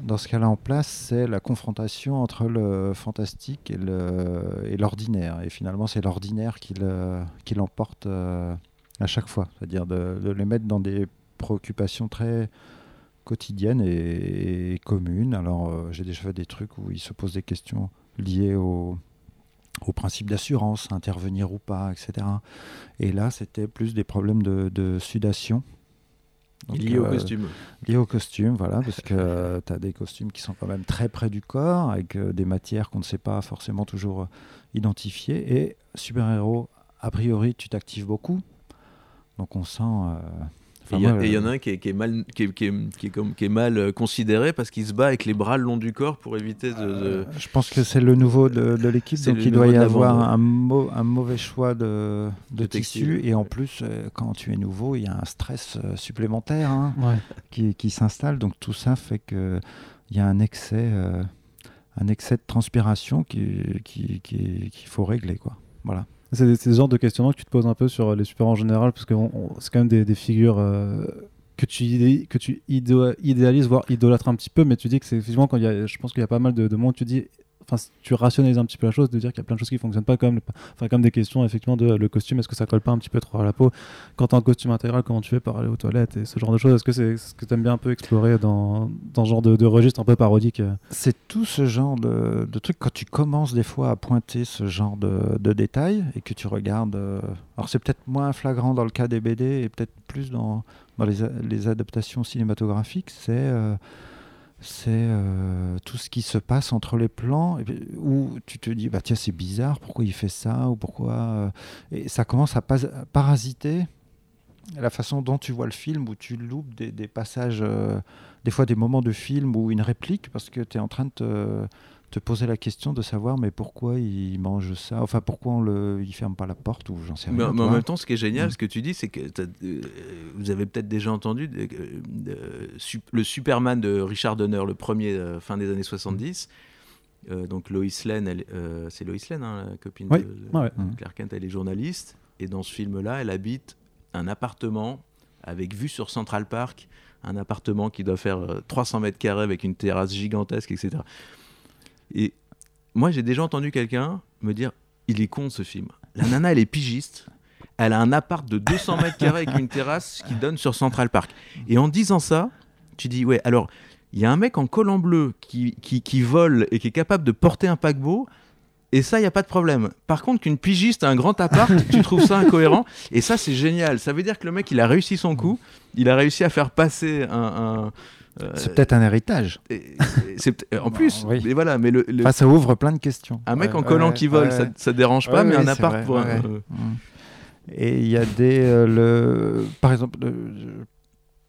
dans ce cas-là en place, c'est la confrontation entre le fantastique et l'ordinaire. Et, finalement, c'est l'ordinaire qui le- qui l'emporte euh, à chaque fois. C'est-à-dire de, les mettre dans des préoccupations très quotidiennes et, communes. Alors, euh, j'ai déjà fait des trucs où ils se posent des questions liées au, au principe d'assurance, intervenir ou pas, etc. Et là, c'était plus des problèmes de, de sudation. Donc, Lié au euh, costume. lié au costume, voilà, parce que tu as des costumes qui sont quand même très près du corps, avec euh, des matières qu'on ne sait pas forcément toujours euh, identifier. Et super-héros, a priori, tu t'actives beaucoup. Donc on sent. Euh, Et il y, en euh, a un qui est, qui est mal, qui est, qui est- qui est comme- qui est mal euh, considéré parce qu'il se bat avec les bras le long du corps pour éviter de. de- Euh, je pense que c'est le nouveau de, de l'équipe, donc il doit y avoir un, mau- un mauvais choix de, de, tissu. Et en plus, euh, quand tu es nouveau, il y a un stress euh, supplémentaire hein, Ouais. qui, qui s'installe. Donc tout ça fait qu'il y a un excès, euh, un excès de transpiration qui- qui- qui- qu'il faut régler. Quoi. Voilà. C'est ce genre de questionnement que tu te poses un peu sur les super en général, parce que c'est quand même des, figures euh, que tu, idéalises, voire idolâtres un petit peu, mais tu dis que c'est effectivement quand il y a, je pense qu'il y a pas mal de, de monde, tu dis, enfin, si tu rationalises un petit peu la chose, de dire qu'il y a plein de choses qui fonctionnent pas, comme, enfin, comme des questions effectivement de le costume, est-ce que ça colle pas un petit peu trop à la peau? Quand t'as un costume intégral, comment tu fais pour aller aux toilettes et ce genre de choses? Est-ce que c'est ce que tu aimes bien un peu explorer dans, dans ce genre de, registre un peu parodique euh? C'est tout ce genre de, de trucs quand tu commences des fois à pointer ce genre de, détails et que tu regardes. euh, alors c'est peut-être moins flagrant dans le cas des BD et peut-être plus dans, dans les adaptations cinématographiques. C'est euh, c'est euh, tout ce qui se passe entre les plans où tu te dis bah tiens c'est bizarre pourquoi il fait ça ou pourquoi euh, et ça commence à, parasiter la façon dont tu vois le film où tu loupes des, des passages euh, des fois des moments de film ou une réplique parce que tu es en train de te, te poser la question de savoir mais pourquoi il mange ça? Enfin pourquoi on le il ferme pas la porte ou j'en sais rien mais en même temps, ce qui est génial, Mm. ce que tu dis, c'est que euh, vous avez peut-être déjà entendu euh, su- le Superman de Richard Donner, le premier euh, fin des années 70. Euh, donc Lois Lane, euh, c'est Lois Lane, hein, la copine Oui, de, ouais, ouais. Mm. Clark Kent, elle est journaliste. Et dans ce film-là, elle habite un appartement avec vue sur Central Park, un appartement qui doit faire euh, 300 mètres carrés avec une terrasse gigantesque, etc. Et moi, j'ai déjà entendu quelqu'un me dire il est con ce film. La nana, elle est pigiste. Elle a un appart de 200 mètres carrés avec une terrasse qui donne sur Central Park. Et en disant ça, tu dis ouais, alors il y a un mec en collant bleu qui, qui, qui vole et qui est capable de porter un paquebot. Et ça, il n'y a pas de problème. Par contre, qu'une pigiste a un grand appart, *laughs* tu trouves ça incohérent? Et ça, c'est génial. Ça veut dire que le mec, il a réussi son coup. Il a réussi à faire passer un. un, c'est peut-être un héritage et- et c'est peut- en *laughs* plus, oui. mais voilà, mais le, le- Enfin, ça ouvre plein de questions un mec Ouais, en collant ouais, qui vole, ouais, ça, ça dérange pas, Ouais, mais un appart vrai, pour un- euh, Mm. Et il y a des. euh, le... Par exemple, le- je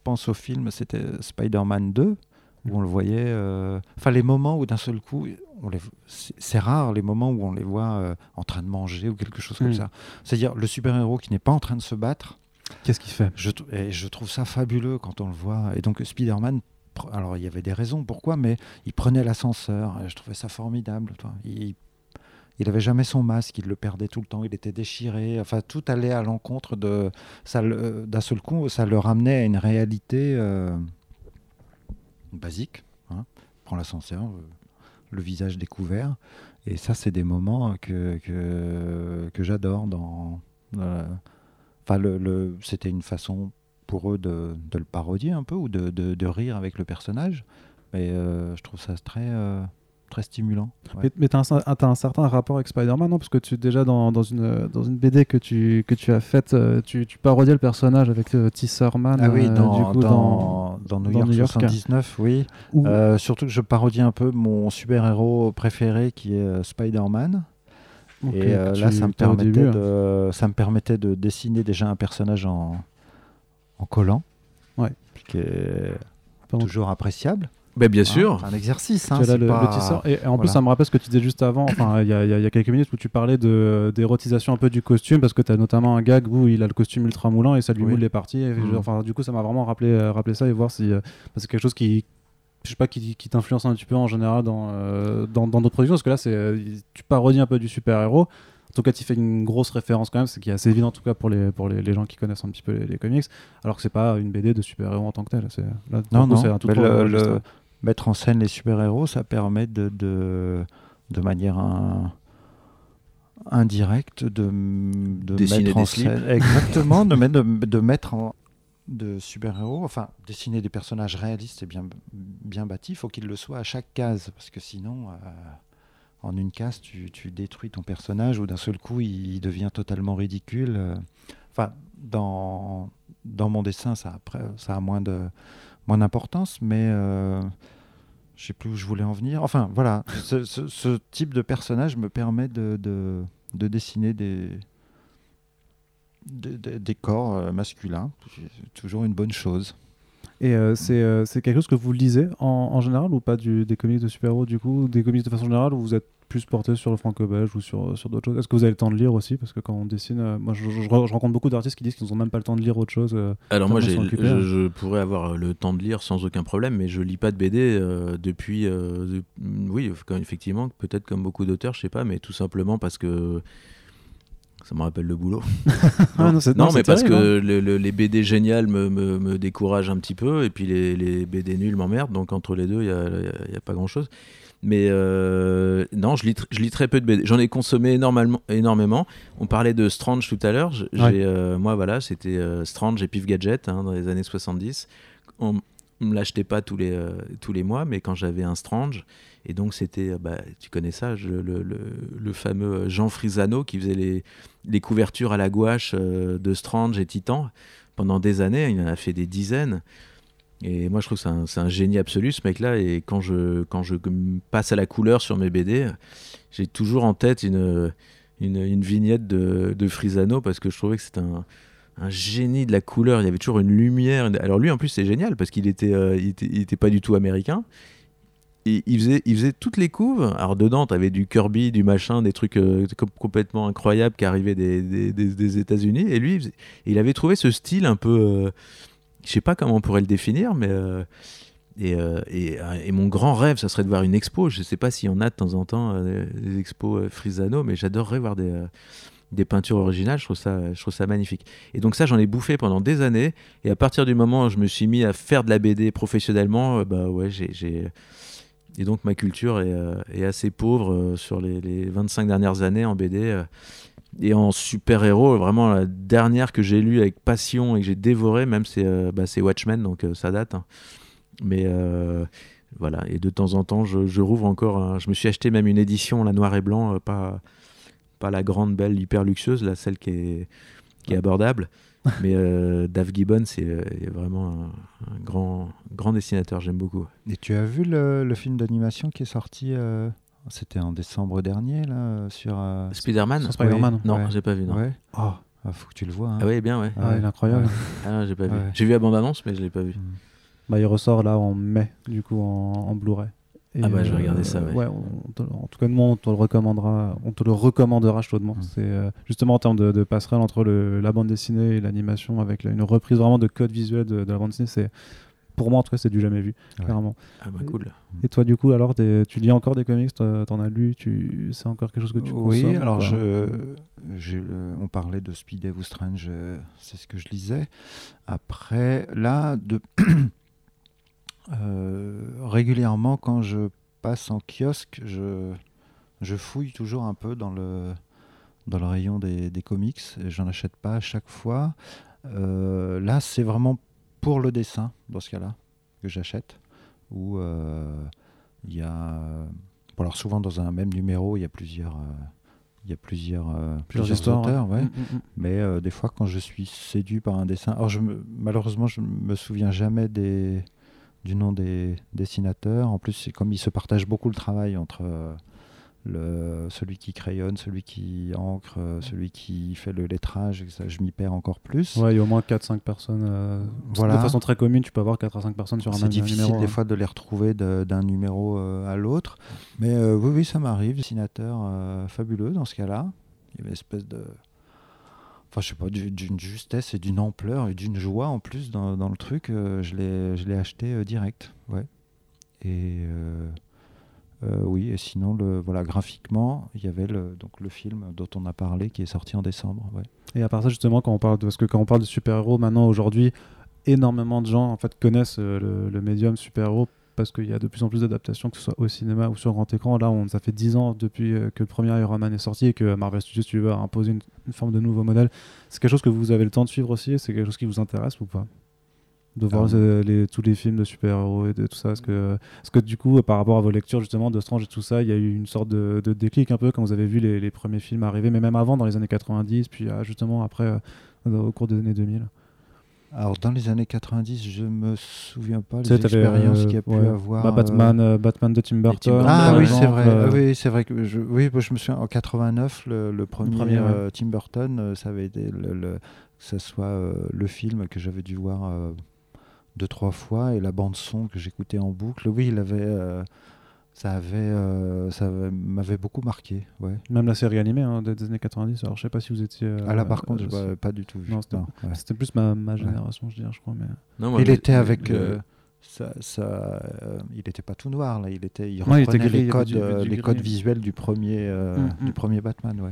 pense au film, c'était Spider-Man 2, où on le voyait. euh, Enfin, les moments où d'un seul coup, on les... c'est c'est rare les moments où on les voit euh, en train de manger ou quelque chose comme Mm. ça. C'est-à-dire le super-héros qui n'est pas en train de se battre. Qu'est-ce qu'il fait? Je, et je trouve ça fabuleux quand on le voit. Et donc, Spider-Man. Alors, il y avait des raisons pourquoi, mais il prenait l'ascenseur. Je trouvais ça formidable. Il, il avait jamais son masque, il le perdait tout le temps, il était déchiré. Enfin, tout allait à l'encontre de. ça D'un seul coup, ça le ramenait à une réalité euh, basique. Hein. Prends l'ascenseur, euh, le visage découvert. Et ça, c'est des moments que, j'adore. Dans, euh, enfin, le- c'était une façon pour eux de, de le parodier un peu ou de, de, de rire avec le personnage. Mais euh, je trouve ça très, euh, très stimulant. Ouais. Mais, mais tu as, un certain rapport avec Spider-Man, non? Parce que tu, déjà, dans, dans, une, dans une BD que tu, que tu as faite, euh, tu, tu parodiais le personnage avec le Tisserman. Ah oui, euh, dans, du coup, dans, dans New York New York. 79, oui. où- Euh, surtout que je parodie un peu mon super-héros préféré qui est euh, Spider-Man. Et euh, là, me, permettait début, hein. ça me permettait de dessiner déjà un personnage en, en collant. Ouais. Qui est Pardon. toujours appréciable. Ben, bien hein. sûr. C'est un exercice. hein, Tu as là c'est le, pas- le tisseur. Et, et en plus, ça me rappelle ce que tu disais juste avant, enfin, il y, a- y y quelques minutes où tu parlais de- d'érotisation un peu du costume, parce que tu as notamment un gag où il a le costume ultra moulant et ça lui Oui. moule les parties. Et, Mhm. enfin, du coup, ça m'a vraiment rappelé, euh, rappelé ça et voir si euh, c'est quelque chose qui. Je sais pas, qui, qui t'influence un petit peu en général dans euh, dans dans d'autres productions, parce que là, c'est tu parodies un peu du super-héros. En tout cas, tu fais une grosse référence quand même, c'est qui est assez évident en tout cas pour les, pour les, les gens qui connaissent un petit peu les, les comics, alors que c'est pas une BD de super-héros en tant que tel. Là, Non, non. c'est un tout le- le- mettre en scène les super-héros, ça permet de, de, de manière un- indirecte de, de Dessiner mettre des en scène. Exactement, de, mettre- de, de mettre en de super-héros, enfin dessiner des personnages réalistes et bien, bien bâtis, il faut qu'ils le soient à chaque case, parce que sinon, euh, en une case, tu, tu détruis ton personnage ou d'un seul coup, il, devient totalement ridicule. Enfin, dans, dans mon dessin, ça, après, ça a moins de moins d'importance, mais euh, je sais plus où je voulais en venir. Enfin, voilà, ce, ce- type de personnage me permet de, de, de dessiner des, des, des- des corps euh, masculins. C'est toujours une bonne chose. Et euh, c'est euh, c'est quelque chose que vous lisez en, en général ou pas du, des comics de super-héros du coup Des comics de façon générale ou vous êtes plus porté sur le franco-belge ou sur, sur d'autres choses? Est-ce que vous avez le temps de lire aussi? Parce que quand on dessine, euh, moi je, je- je rencontre beaucoup d'artistes qui disent qu'ils n'ont même pas le temps de lire autre chose. euh. Alors moi, occupés, je, hein. je pourrais avoir le temps de lire sans aucun problème, mais je lis pas de BD euh, depuis. de- oui, comme- effectivement, peut-être comme beaucoup d'auteurs, je sais pas, mais tout simplement parce que ça me rappelle le boulot. *laughs* Ah, non, c'est- non, non, mais parce terrible, hein. que le- le- les BD géniales me, me, me découragent un petit peu, et puis les, les BD nuls m'emmerdent, donc entre les deux, il n'y a, il y a pas grand-chose. Mais euh, non, je lis, je lis très peu de BD. J'en ai consommé énormément, énormément. On parlait de Strange tout à l'heure. Ouais. euh, moi, voilà, c'était euh, Strange et Pif Gadget hein, dans les années 70. On me l'achetait pas tous les, euh, tous les mois, mais quand j'avais un Strange, et donc c'était, euh, bah, tu connais ça, le, le- fameux Jean Frisano qui faisait les, les couvertures à la gouache euh, de Strange et Titan pendant des années. Il en a fait des dizaines. Et moi, je trouve que c'est un, génie absolu, ce mec-là. Et quand je, quand je passe à la couleur sur mes BD, j'ai toujours en tête une, une, une vignette de, de Frisano parce que je trouvais que c'était un, un génie de la couleur. Il y avait toujours une lumière. Alors lui, en plus, c'est génial parce qu'il euh, était, il était pas du tout américain. Et il faisait, il faisait toutes les couves. Alors dedans, tu avais du Kirby, du machin, des trucs euh, com- complètement incroyables qui arrivaient des, États-Unis. Et lui, il, avait trouvé ce style un peu. euh, je sais pas comment on pourrait le définir, mais. euh, et, et, mon grand rêve, ça serait de voir une expo. Je sais pas s'il y en a de temps en temps, des expos Frisano, mais j'adorerais voir des, des peintures originales. Je trouve, ça, je trouve ça magnifique. Et donc, ça, j'en ai bouffé pendant des années. Et à partir du moment où je me suis mis à faire de la BD professionnellement, euh, bah ouais, j'ai. Et donc, ma culture est, euh, assez pauvre euh, sur les, les 25 dernières années en BD. et en super-héros, vraiment la dernière que j'ai lue avec passion et que j'ai dévoré, même, c'est bah, Watchmen, donc ça date. hein. Mais voilà, et de temps en temps, je, rouvre encore. Je me suis acheté même une édition, la noir et blanc, pas, pas la grande, belle, hyper luxueuse, là, celle qui est, qui est abordable. *laughs* Mais euh, Dave Gibbon, c'est euh, vraiment un, un grand, grand dessinateur, j'aime beaucoup. Et tu as vu le, le film d'animation qui est sorti euh, C'était en décembre dernier, là, sur. Spider-Man. Non, Ouais. j'ai pas vu, non. Ouais. Oh, Ah, faut que tu le vois. hein. Ah oui, bien, ouais. ah, il est incroyble. Ouais. Ah non, j'ai pas vu. J'ai vu la bande-annonce, mais je l'ai pas vu. Bah, il ressort là en mai, du coup, en, en Blu-ray. Et, Ah bah, je vais regarder ça, ouais. on te- en tout cas, nous, on te le recommandera, on te le recommandera chaudement. Mm. C'est euh, justement en termes de, de passerelle entre le- la bande dessinée et l'animation, avec la- une reprise vraiment de code visuel de, de la bande dessinée. C'est pour moi, en tout cas, c'est du jamais vu, Ouais. clairement. Ah bah cool. Et toi, du coup, alors, tu lis encore des comics T'en as lu Tu c'est encore quelque chose que tu Oui, consommes, alors je, on parlait de Speed Dave ou Strange, euh, c'est ce que je lisais. Après, là, de, euh, *clears throat* régulièrement, quand je passe en kiosque, je, je fouille toujours un peu dans le, dans le rayon des, des comics. J'en achète pas à chaque fois. Euh, là, c'est vraiment pour le dessin, dans ce cas-là, que j'achète. Où euh, il y a. Bon, alors, souvent, dans un même numéro, il y a plusieurs. euh, il y a plusieurs, euh, plusieurs histoires, auteurs, ouais. Mm, mm, mm. Mais euh, des fois, quand je suis séduit par un dessin, alors je me- malheureusement, je me souviens jamais des, du nom des dessinateurs. En plus, c'est comme ils se partagent beaucoup le travail entre euh, le, celui qui crayonne, celui qui encre, euh, celui qui fait le lettrage. et ça, je m'y perds encore plus. Ouais, il y a au moins 4-5 personnes. euh, Voilà. De façon très commune, tu peux avoir 4 à 5 personnes sur un C'est même difficile numéro. des hein. fois de les retrouver d'un numéro euh, à l'autre. Mais euh, oui, oui, ça m'arrive. Dessinateur fabuleux dans ce cas-là. Il y avait une espèce de. Enfin, je sais pas, du- d'une justesse et d'une ampleur et d'une joie en plus dans, le truc. euh, je l'ai acheté euh, direct. Ouais. Et. euh, euh, oui, et sinon, le, voilà, graphiquement, il y avait le, donc le film dont on a parlé qui est sorti en décembre. Ouais. Et à part ça, justement, quand on parle de, parce que quand on parle de super-héros, maintenant, aujourd'hui, énormément de gens en fait connaissent le médium super-héros parce qu'il y a de plus en plus d'adaptations, que ce soit au cinéma ou sur grand écran. Là, on, ça fait 10 ans depuis euh, que le premier Iron Man est sorti et que Marvel Studios, tu veux, a imposé une, une forme de nouveau modèle. C'est quelque chose que vous avez le temps de suivre aussi C'est quelque chose qui vous intéresse ou pas? De voir euh, les, tous les films de super-héros et de tout ça. Est-ce que, que du coup, euh, par rapport à vos lectures justement de Strange et tout ça, il y a eu une sorte de, de déclic un peu quand vous avez vu les, les premiers films arriver, mais même avant, dans les années 90, puis justement après, euh, au cours des années 2000 Alors, dans les années 90, je me souviens pas les expériences euh, qu'il y a pu ouais. avoir. Bah, euh, Batman, euh, Batman de Tim Burton. Burton, Ah oui, c'est vrai. euh, oui, c'est vrai que je, oui, je me souviens en 89, le, le premier, premier, ouais. euh, Tim Burton, euh, ça avait été le, le- que ce soit euh, le film que j'avais dû voir euh, deux trois fois et la bande son que j'écoutais en boucle. Oui, il avait, euh, ça avait, euh, ça avait- m'avait beaucoup marqué. Ouais. Même la série animée hein, des, années 90. Alors je sais pas si vous étiez. euh, ah là, par contre, euh, je n'ai pas du tout vu. non, c'était- ouais. Plus ma, ma génération, je dirais, je crois. Mais... Non, moi, Il était avec. le- euh, ça, ça, euh, il n'était pas tout noir là. Il était. Il Ouais, il était reprenait gris, les codes, du- euh, du les gris. codes visuels du premier, euh, Mm, du mm. premier Batman. Ouais.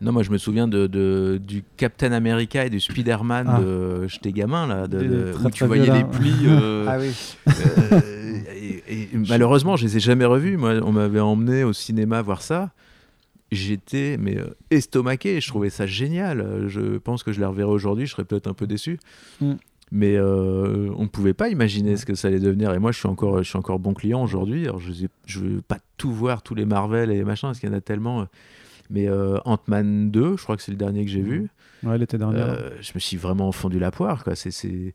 Non, moi je me souviens de, de- du Captain America et du Spider-Man Ah. de j'étais gamin là, de, où tu voyais les plis. euh, *laughs* Ah oui. euh, et, et malheureusement, je les ai jamais revus. Moi, on m'avait emmené au cinéma voir ça. J'étais mais euh, estomaqué. Je trouvais ça génial. Je pense que je les reverrai aujourd'hui. Je serais peut-être un peu déçu. Mm. Mais euh, on ne pouvait pas imaginer ce que ça allait devenir. Et moi, je suis encore, je suis encore bon client aujourd'hui. Alors, je ne veux pas tout voir, tous les Marvel et machin, parce qu'il y en a tellement. Mais euh, Ant-Man 2, je crois que c'est le dernier que j'ai vu. Ouais, l'été dernier. Euh, je me suis vraiment fondu la poire. Quoi. C'est, c'est...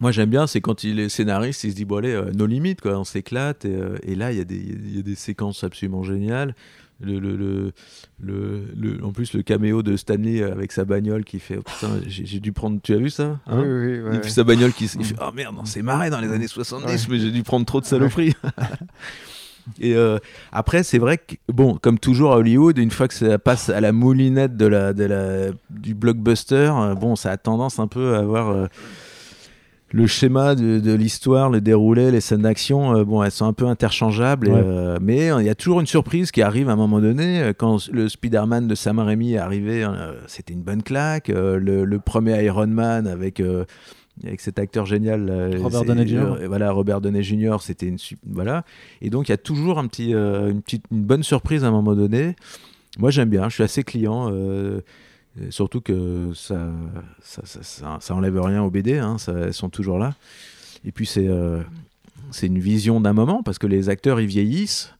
Moi, j'aime bien, c'est quand il est scénariste, il se dit, bon, allez, euh, nos limites, quoi, on s'éclate. Et, euh, et là, il y, a des- il y a des séquences absolument géniales. Le, le, le, le- le- en plus, le caméo de Stanley avec sa bagnole qui fait, oh, putain, j'ai, j'ai dû prendre, tu as vu ça hein? Oui, oui, ouais, Et ouais. puis sa bagnole qui fait, oh merde, on s'est marré dans les années 70, mais j'ai dû prendre trop de saloperies. *laughs* Et euh, après, c'est vrai que, bon, comme toujours à Hollywood, une fois que ça passe à la moulinette de la, de la, du blockbuster, euh, bon, ça a tendance un peu à avoir euh, le schéma de, de l'histoire, le déroulé, les scènes d'action, bon, elles sont un peu interchangeables, Ouais. mais il y a toujours une surprise qui arrive à un moment donné. Quand le Spider-Man de Sam Raimi est arrivé, c'était une bonne claque. Le, le premier Iron Man avec. Euh, avec cet acteur génial, euh, Robert Downey Jr.. euh, voilà, Robert Downey Jr. C'était une voilà, et donc il y a toujours un petit, euh, une petite, une bonne surprise à un moment donné. Moi j'aime bien, je suis assez client, euh, et surtout que ça, ça, ça, ça- ça enlève rien aux BD, hein, elles sont toujours là. Et puis c'est, euh, c'est une vision d'un moment parce que les acteurs ils vieillissent.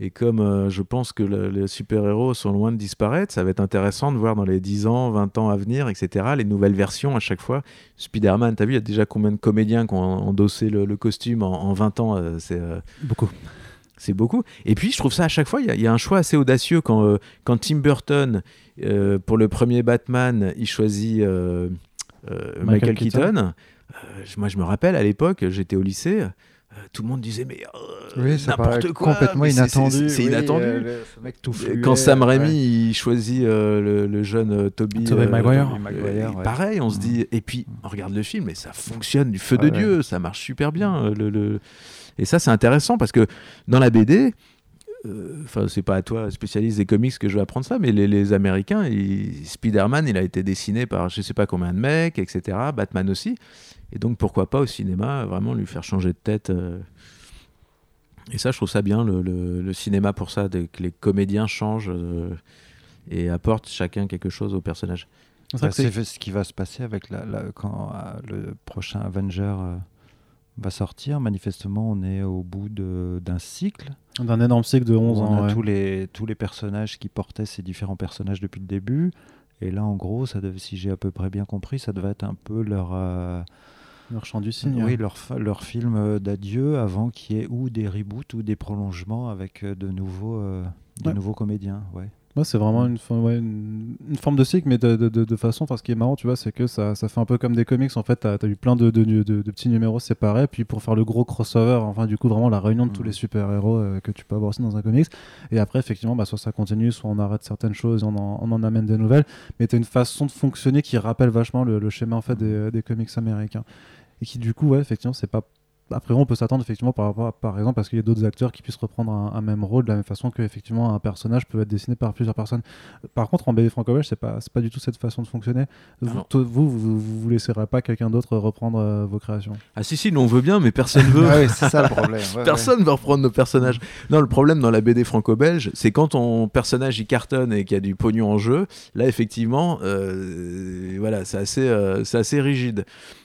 Et comme euh, je pense que le- les super-héros sont loin de disparaître, ça va être intéressant de voir dans les 10 ans, 20 ans à venir, etc., les nouvelles versions à chaque fois. Spider-Man, t'as vu, il y a déjà combien de comédiens qui ont endossé le, le costume en, en 20 ans euh, C'est euh, Beaucoup. c'est beaucoup. Et puis, je trouve ça à chaque fois, il y a- il y, a un choix assez audacieux quand, quand Tim Burton, pour le premier Batman, il choisit Michael, Michael Keaton. Moi, je me rappelle, à l'époque, j'étais au lycée. Euh, tout le monde disait mais euh, Oui, ça paraît n'importe quoi complètement inattendu. c'est oui, inattendu euh, le- ce mec tout fluet, quand Sam ouais. Raimi il choisit euh, le, le jeune Toby, Tobey Maguire. Tobey Maguire, ouais. pareil on se Mm. dit et puis on regarde le film et ça fonctionne du feu de Dieu ça marche super bien le, le- et ça c'est intéressant parce que dans la BD enfin c'est pas à toi spécialiste des comics que je vais apprendre ça mais les, les Américains Spider-Man il a été dessiné par je sais pas combien de mecs etc Batman aussi et donc pourquoi pas au cinéma vraiment lui faire changer de tête euh, Et ça, je trouve ça bien, le, le- le cinéma pour ça, de- que les comédiens changent euh, et apportent chacun quelque chose au personnage. C'est Bah, ce qui va se passer avec la, la- quand euh, le prochain Avenger euh, va sortir. Manifestement, on est au bout de- d'un cycle. d'un énorme cycle de 11 on ans. a ouais. tous, les, tous les personnages qui portaient ces différents personnages depuis le début. Et là, en gros, ça devait, si j'ai à peu près bien compris, ça devait être un peu leur, euh, Leur chant du cygne. oui, leur, leur film euh, d'adieu avant qu'il y ait ou des reboots ou des prolongements avec euh, de nouveaux, euh, de Ouais. nouveaux comédiens. Ouais. Ouais, c'est vraiment une, ouais, une, une forme de cycle, mais de, de, de, de façon. Enfin, ce qui est marrant, tu vois, c'est que ça, ça fait un peu comme des comics. En fait, tu as, eu plein de, de, de, de petits numéros séparés, puis pour faire le gros crossover, enfin, du coup, vraiment la réunion de tous Mhm. les super-héros euh, que tu peux avoir aussi dans un comics. Et après, effectivement, bah, soit ça continue, soit on arrête certaines choses et on en, on en amène de nouvelles. Mais tu as une façon de fonctionner qui rappelle vachement le, le schéma en fait, des, des comics américains. Et qui, du coup, ouais, effectivement, c'est pas après, on peut s'attendre effectivement par rapport, à- par exemple, parce qu'il y a d'autres acteurs qui puissent reprendre un, un même rôle de la même façon que effectivement un personnage peut être dessiné par plusieurs personnes. Par contre, en BD franco-belge, c'est pas, c'est pas du tout cette façon de fonctionner. Vous, vous, vous, laisserez pas quelqu'un d'autre reprendre euh, vos créations. Ah si, si, nous on veut bien, mais personne veut. *laughs* Ah oui, c'est ça le problème. ouais, ouais. Personne ne va reprendre nos personnages. Non, le problème dans la BD franco-belge, c'est quand ton personnage il cartonne et qu'il y a du pognon en jeu, là effectivement, euh, voilà, c'est assez, euh, c'est assez rigide.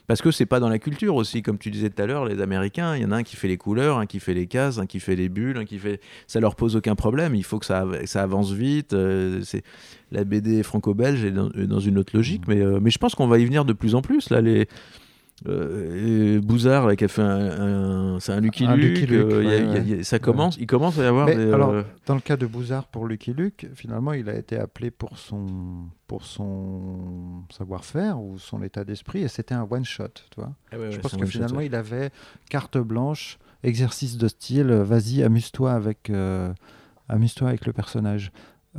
Parce que c'est pas dans la culture aussi, comme tu disais tout à l'heure, les Américains, il y en a un qui fait les couleurs, un qui fait les cases, un qui fait les bulles, un qui fait. Ça leur pose aucun problème. Il faut que ça, av- ça avance vite. euh, c'est la BD franco-belge est dans, une autre logique, mais, euh, mais je pense qu'on va y venir de plus en plus là. Les euh, et Bouzard là, qui a fait un, un- c'est un Lucky Un Luke, euh, il y a- ouais, il y a- il y a- ça commence, il commence à y avoir Mais des, alors, euh, Dans le cas de Bouzard pour Lucky Luke, finalement, il a été appelé pour son, pour son savoir-faire ou son état d'esprit, et c'était un one-shot. Tu vois ah ouais, Je pense que finalement, ouais. il avait carte blanche, exercice de style, vas-y, amuse-toi avec, euh, amuse-toi avec le personnage.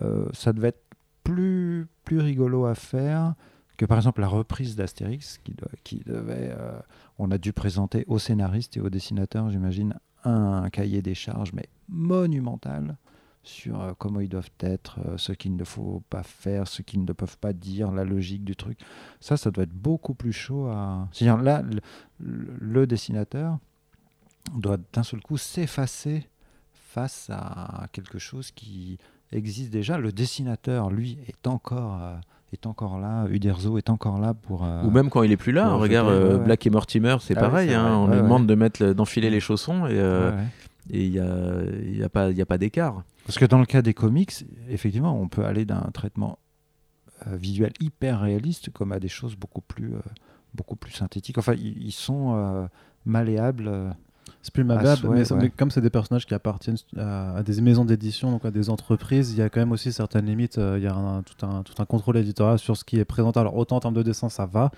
Euh, ça devait être plus, plus rigolo à faire que par exemple la reprise d'Astérix, qui, qui devait, euh, on a dû présenter aux scénaristes et aux dessinateurs, j'imagine, un, cahier des charges, mais monumental sur euh, comment ils doivent être, euh, ce qu'il ne faut pas faire, ce qu'ils ne peuvent pas dire, la logique du truc. Ça, ça doit être beaucoup plus chaud à. C'est-à-dire là, le, dessinateur doit d'un seul coup s'effacer face à quelque chose qui existe déjà. Le dessinateur, lui, est encore, est encore là. Uderzo est encore là pour. euh, Ou même quand il est plus là, hein, regarde euh, ouais. Black et Mortimer, c'est Ah pareil, hein, on ouais, lui demande de mettre le- d'enfiler les chaussons et euh, il y a, y a pas, il y a pas d'écart. Parce que dans le cas des comics, effectivement, on peut aller d'un traitement euh, visuel hyper réaliste comme à des choses beaucoup plus, euh, beaucoup plus synthétiques. Enfin, ils, sont euh, malléables. C'est plus malléable, souhait, mais, ça- ouais. mais comme c'est des personnages qui appartiennent à, à des maisons d'édition, donc à des entreprises, il y a quand même aussi certaines limites. euh, Il y a un- tout, un, tout un contrôle éditorial sur ce qui est présenté. Alors autant en termes de dessin, ça va.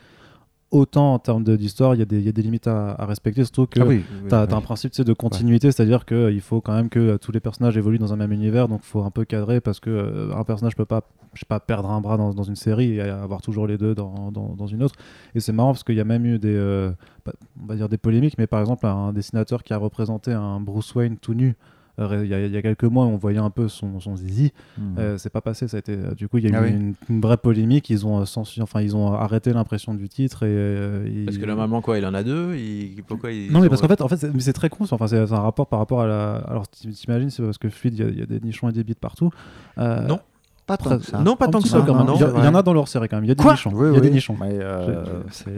Autant en termes d'histoire, il y, a des- il y a des limites à, à respecter, surtout que Ah oui, oui, T'as oui. t'as un principe tu de continuité, c'est-à-dire qu'il faut quand même que euh, tous les personnages évoluent dans un même univers, donc il faut un peu cadrer parce que euh, un personnage peut pas, je sais pas, perdre un bras dans, dans une série et avoir toujours les deux dans, dans, dans une autre. Et c'est marrant parce qu'il y a même eu des, euh, pas- on va dire des polémiques, mais par exemple un dessinateur qui a représenté un Bruce Wayne tout nu. Euh, Il y, a, il y a quelques mois, on voyait un peu son, son zizi. Mhm. Euh, c'est pas passé. Ça a été. euh, du coup, il y a eu Ah oui. une, une vraie polémique. Ils ont censuré- enfin, ils ont arrêté l'impression du titre et. euh, ils- Parce que normalement, quoi, il en a deux. Il... Pourquoi non, mais parce qu'en fait, en fait c'est, mais c'est très con. Enfin, c'est, c'est un rapport par rapport à la. Alors, t'im- t'imagines, c'est parce que fluide, il y y, a des nichons et des bits partout. Euh, Non. Pas tant que ça. Non, pas tant que ça, peu quand même. Il y, a- non, il y en a dans leur série quand même. Il y a des Quoi nichons. Oui, il y a oui. des nichons. Mais euh,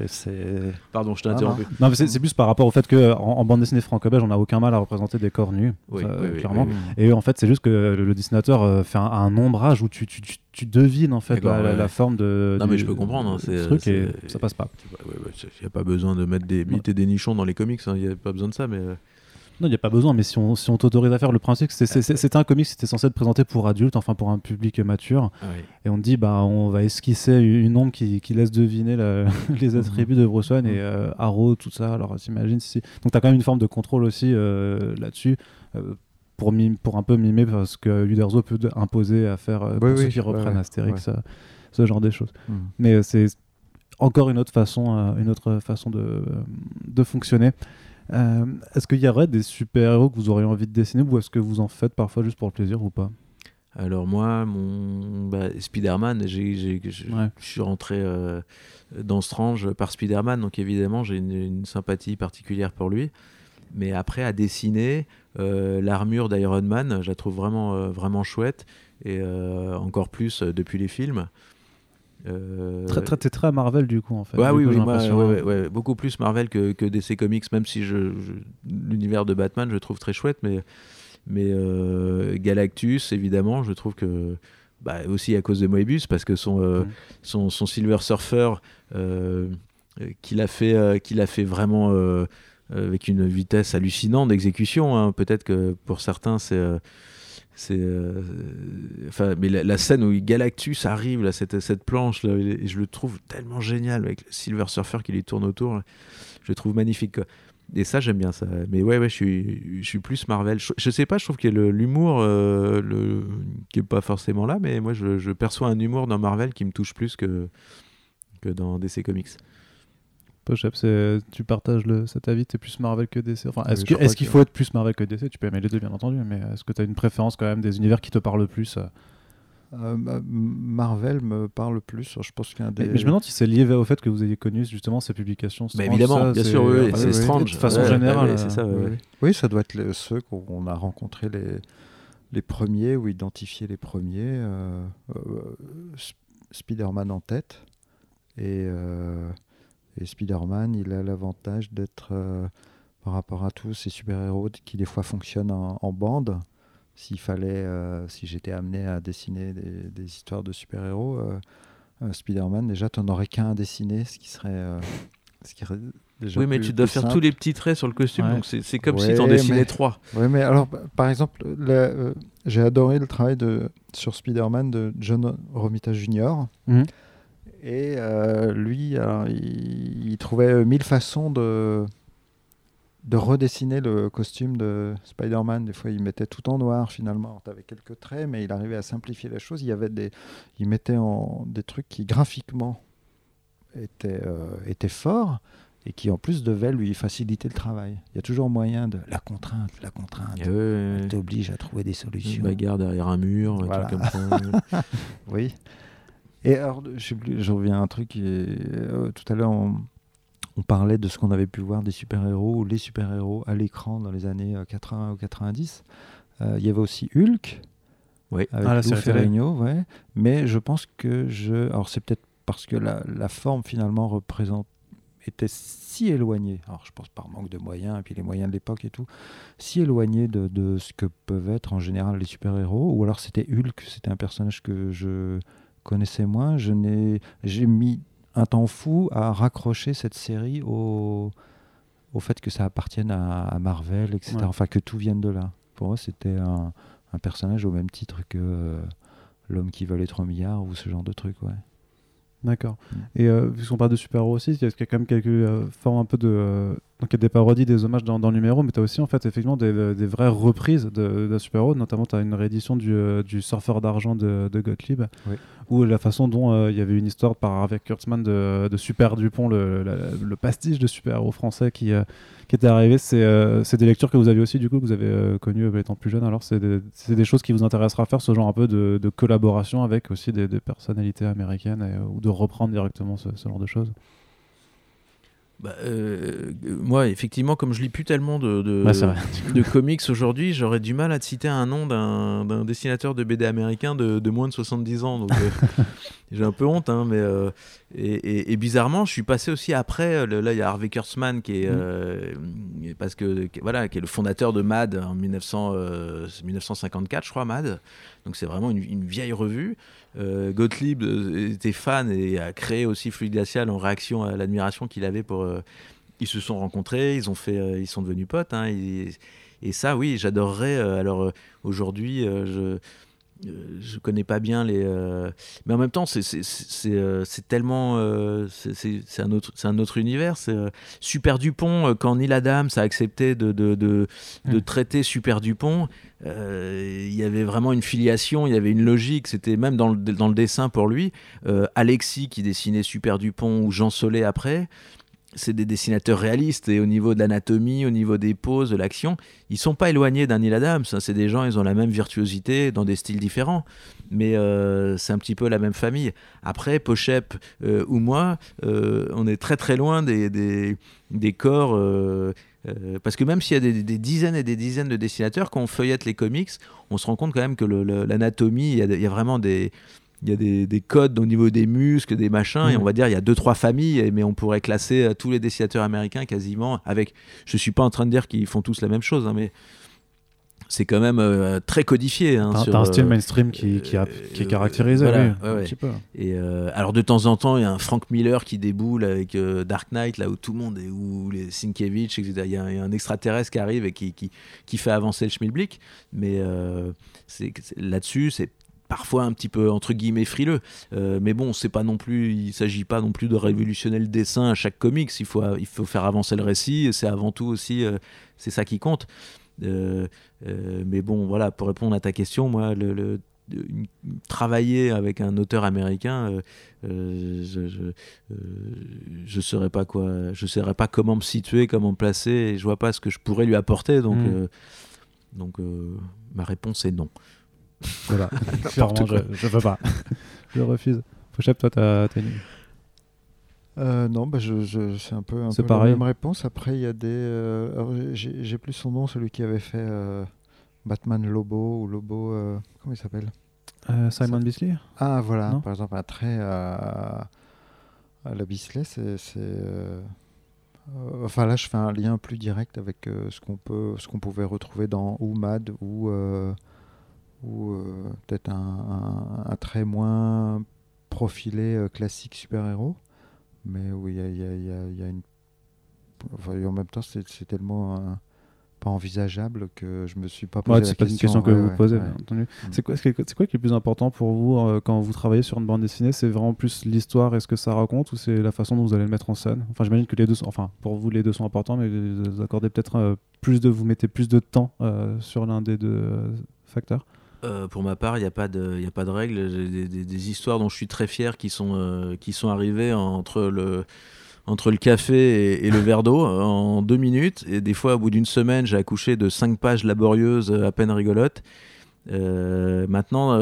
c'est-. Pardon, je t'ai Ah, interrompu. Non, mais c'est, plus par rapport au fait que en, en bande dessinée franco-belge, on n'a aucun mal à représenter des corps nus, Oui, ça, oui, oui, clairement. oui, oui. Et en fait, c'est juste que le, le dessinateur euh, fait un, un ombrage où tu, tu, tu, tu devines en fait la, la- ouais. la forme de. Non, du- mais je peux comprendre, hein, c'est- truc et ça passe pas. Il n'y a pas besoin de mettre des bits et des nichons dans les comics. Il n'y a pas besoin de ça, mais. Non, il n'y a pas besoin, mais si on, si on t'autorise à faire le principe, c'est un comic, c'était censé être présenté pour adultes, enfin pour un public mature. ah oui. Et on dit, bah, on va esquisser une ombre qui, qui laisse deviner la- *laughs* les attributs de Bruce Wayne et euh, Arrow, tout ça. Alors, t'imagines si. Donc, tu as quand même une forme de contrôle aussi euh, là-dessus. euh, pour, pour un peu mimer parce que Uderzo peut imposer à faire euh, pour Oui, ceux qui ouais, reprennent ouais, Astérix, euh, ce genre de choses. Mhm. Mais c'est encore une autre façon, une autre façon de, de fonctionner. Euh, est-ce qu'il y aurait des super-héros que vous auriez envie de dessiner ou est-ce que vous en faites parfois juste pour le plaisir ou pas? Alors moi, mon bah, Spider-Man, je Ouais. suis rentré euh, dans Strange par Spider-Man, donc évidemment j'ai une, une sympathie particulière pour lui. mais après à dessiner l'armure d'Iron Man, je la trouve vraiment, vraiment chouette et encore plus depuis les films. Euh... Très, très, très Marvel du coup en fait. Ouais, oui, oui, ouais, beaucoup plus Marvel que, que DC Comics, même si je, l'univers de Batman je trouve très chouette, mais, mais euh, Galactus évidemment, je trouve que bah, aussi à cause de Moebius, parce que son, euh, son, son, Silver Surfer euh, qu'il a, fait, qu'il a fait vraiment avec une vitesse hallucinante d'exécution, hein. peut-être que pour certains c'est c'est euh, enfin mais la, scène où Galactus arrive là cette, cette planche là je le trouve tellement génial avec le Silver Surfer qui lui tourne autour je le trouve magnifique et ça j'aime bien ça. Mais ouais ouais je suis je suis plus Marvel. Je, sais pas je trouve a l'humour euh, le qui est pas forcément là mais moi je, je, perçois un humour dans Marvel qui me touche plus que que dans DC Comics Pochep, tu partages le, cet avis, tu es plus Marvel que DC enfin, Est-ce qu'il est qu'il faut être plus Marvel que DC Tu peux aimer les deux, bien entendu, mais est-ce que tu as une préférence quand même des univers qui te parlent plus euh? Euh, bah, Marvel me parle plus. Je pense qu'un des... mais, je me demande si c'est lié au fait que vous ayez connu justement ces publications. Bah, évidemment, bien sûr, oui, c'est Strange. De façon générale. ça, oui, ça doit être ceux qu'on a rencontrés les, les premiers ou identifiés les premiers. Euh, Spider-Man en tête. Et et Spider-Man, il a l'avantage d'être, euh, par rapport à tous ces super-héros qui des fois fonctionnent en, bande, s'il fallait, euh, si j'étais amené à dessiner des, histoires de super-héros, euh, Spider-Man, déjà, tu n'en aurais qu'un à dessiner, ce qui serait, ce qui déjà Oui, mais tu dois faire tous les petits traits sur le costume, donc c'est comme si tu en dessinais trois. Oui, mais alors, par exemple, j'ai adoré le travail de, sur Spider-Man de John Romita Jr. Et euh, lui, il, trouvait mille façons de, de redessiner le costume de Spider-Man. Des fois, il mettait tout en noir finalement. Tu avais quelques traits, mais il arrivait à simplifier la chose. Il, y avait des, il mettait en, des trucs qui graphiquement étaient, euh, étaient forts et qui en plus devaient lui faciliter le travail. Il y a toujours moyen de la contrainte, la contrainte. t'oblige à trouver des solutions. Une bagarre derrière un mur, un truc comme ça. *laughs* oui. Et alors, je sais plus, je reviens à un truc. Euh, tout à l'heure, on, parlait de ce qu'on avait pu voir des super-héros ou les super-héros à l'écran dans les années 80 euh, ou 90. Euh, il y avait aussi Hulk. Oui, avec ah, Lou Ferrigno, ouais. Mais je pense que je. Alors, c'est peut-être parce que la, la, forme finalement représente était si éloignée, alors je pense par manque de moyens, et puis les moyens de l'époque et tout, si éloignée de, de, ce que peuvent être en général les super-héros, ou alors c'était Hulk, c'était un personnage que je connaissais moins, je n'ai, j'ai mis un temps fou à raccrocher cette série au, au fait que ça appartienne à, Marvel, etc. Enfin, que tout vienne de là. Pour moi, c'était un, un, personnage au même titre que euh, l'homme qui valait 3 milliards ou ce genre de truc, ouais. D'accord. Mm. Et euh, puisqu'on parle de super-héros aussi, il y a quand même quelques euh, formes un peu de. Euh, donc il y a des parodies, des hommages dans, dans le numéro, mais tu as aussi en fait effectivement des, des vraies reprises de, de super-héros. Notamment, tu as une réédition du, du Surfeur d'argent de, de Gottlieb, oui. Où la façon dont il y avait une histoire par, avec Kurtzman de, Super Dupont, le, pastiche de super-héros français qui qui était arrivé. Euh, c'est des lectures que vous aviez aussi, du coup, que vous avez euh, connues euh, étant plus jeune. Alors, c'est des, des, choses qui vous intéressera à faire, ce genre un peu de, collaboration avec aussi des, personnalités américaines ou de reprendre directement ce genre de choses bah, euh, moi, effectivement, comme je lis plus tellement de, de, comics aujourd'hui, j'aurais du mal à te citer un nom d'un dessinateur de BD américain de, de, moins de 70 ans. Donc, euh, *laughs* j'ai un peu honte, hein, mais euh, et, bizarrement, je suis passé aussi après. là, il y a Harvey Kurtzman qui est mm. parce que voilà, qui est le fondateur de Mad en 1900, 1954, je crois, Mad. Donc c'est vraiment une, une, vieille revue. Euh, Gottlieb euh, était fan et a créé aussi Fluide Glacial en réaction à l'admiration qu'il avait pour. Euh, ils se sont rencontrés, ils ont fait, ils sont devenus potes. Hein, et, ça, oui, j'adorerais. alors aujourd'hui, je je connais pas bien les. Mais en même temps, c'est tellement. c'est un, autre, un autre univers. Super Dupont, quand Neil Adams a accepté de, de, de, de mmh. traiter Super Dupont, euh, il y avait vraiment une filiation, il y avait une logique, c'était même dans le, dans le dessin pour lui. Euh, Alexis qui dessinait Super Dupont ou Jean Solé après. C'est des dessinateurs réalistes et au niveau de l'anatomie, au niveau des poses, de l'action, ils sont pas éloignés d'un Neil Adams. hein. C'est des gens, ils ont la même virtuosité dans des styles différents, mais euh, c'est un petit peu la même famille. Après, Pochep euh, ou moi, euh, on est très très loin des, des, corps. parce que même s'il y a des, dizaines et des dizaines de dessinateurs, quand on feuillette les comics, on se rend compte quand même que l'anatomie, il y a vraiment des, il y a des, des codes au niveau des muscles, des machins, et Mhm. on va dire il y a deux trois familles, mais on pourrait classer euh, tous les dessinateurs américains quasiment avec. Je suis pas en train de dire qu'ils font tous la même chose, hein, mais c'est quand même euh, très codifié. hein, T'as un style euh, mainstream qui, qui, a- qui est caractérisé, voilà, oui, ouais, un ouais. petit peu. Et euh, alors de temps en temps, il y a un Frank Miller qui déboule avec Dark Knight, là où tout le monde est, où les Sienkiewicz, etc. Il y, y a un extraterrestre qui arrive et qui, qui, qui fait avancer le schmilblick. Mais là-dessus, c'est parfois un petit peu entre guillemets frileux. Euh, mais bon, c'est pas non plus, il s'agit pas non plus de révolutionner le dessin à chaque comics. Il faut, il faut faire avancer le récit. C'est avant tout aussi, euh, c'est ça qui compte. Euh, mais bon, voilà, pour répondre à ta question, moi, le, le- une- travailler avec un auteur américain, euh, euh, je, je, euh, je saurais pas quoi, je saurais pas comment me situer, comment me placer, et je vois pas ce que je pourrais lui apporter. Donc, Mm. euh, donc ma réponse est non. Voilà, *laughs* clairement, je, je veux pas. *laughs* je refuse. Pochep, toi, t'as une... Euh, non, bah je, je- c'est un peu, un C'est peu pareil. la même réponse. Après, il y a des. euh, j'ai, plus son nom, celui qui avait fait euh, Batman Lobo ou Lobo. euh, comment il s'appelle? Euh, Simon Bisley Ah, voilà. Non? Par exemple, un trait à, à la Bisley, c'est. enfin, là, je fais un lien plus direct avec euh, ce, qu'on peut, ce qu'on pouvait retrouver dans ou Mad ou, euh, ou euh, peut-être un, un- un trait moins profilé euh, classique super-héros. Mais oui, il y a, il y a- il y a- il y a une. Enfin, en même temps, c'est, tellement pas envisageable que je me suis pas posé Ouais, la c'est pas une question que Ouais, vous ouais, posez, bien entendu. C'est quoi, c'est quoi- qui est le plus important pour vous euh, quand vous travaillez sur une bande dessinée? C'est vraiment plus l'histoire et ce que ça raconte ou c'est la façon dont vous allez le mettre en scène? Enfin, j'imagine que les deux sont, enfin, pour vous, les deux sont importants, mais vous accordez peut-être euh, plus de, vous mettez plus de temps euh, sur l'un des deux facteurs. Euh, pour ma part, il n'y a pas de, y a pas de règle. J'ai des, des- des histoires dont je suis très fier qui sont, euh, qui sont arrivées entre le, entre le café et, et le verre d'eau euh, en deux minutes. Et des fois, au bout d'une semaine, j'ai accouché de cinq pages laborieuses à peine rigolotes. Euh, maintenant,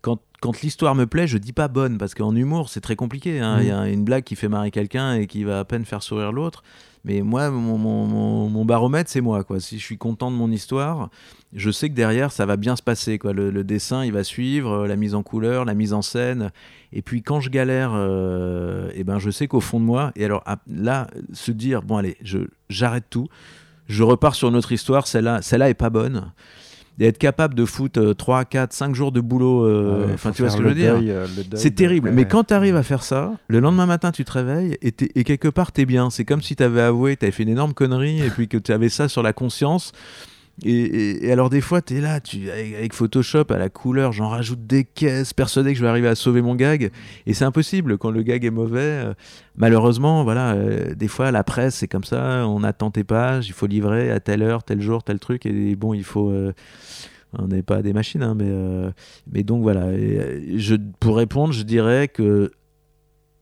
quand, quand l'histoire me plaît, je dis pas bonne parce qu'en humour, c'est très compliqué. hein. Mhm. Il y a une blague qui fait marrer quelqu'un et qui va à peine faire sourire l'autre. Mais moi, mon, baromètre, c'est moi. Quoi. Si je suis content de mon histoire, je sais que derrière, ça va bien se passer. Quoi. Le, dessin, il va suivre, euh, la mise en couleur, la mise en scène. Et puis, quand je galère, euh, eh ben, je sais qu'au fond de moi, et alors ah, là, se dire, bon, allez, j'arrête tout, je repars sur notre histoire, celle-là, celle-là est pas bonne. Et être capable de foutre 3, 4, 5 jours de boulot, euh, enfin, tu vois ce que je veux dire euh, c'est terrible. Mais quand tu arrives à faire ça, le lendemain matin, tu te réveilles et, t'es- et quelque part, tu es bien. C'est comme si tu avais avoué, tu avais fait une énorme connerie et puis que tu avais ça sur la conscience. Et, alors, des fois, tu es là, tu, avec, Photoshop à la couleur, j'en rajoute des caisses, persuadé que je vais arriver à sauver mon gag. Et c'est impossible quand le gag est mauvais. euh, malheureusement, voilà, euh, des fois, la presse, c'est comme ça. On attend tes pages, il faut livrer à telle heure, tel jour, tel truc. Et bon, il faut. euh, on n'est pas des machines, hein, mais, mais donc voilà. Pour répondre, je dirais que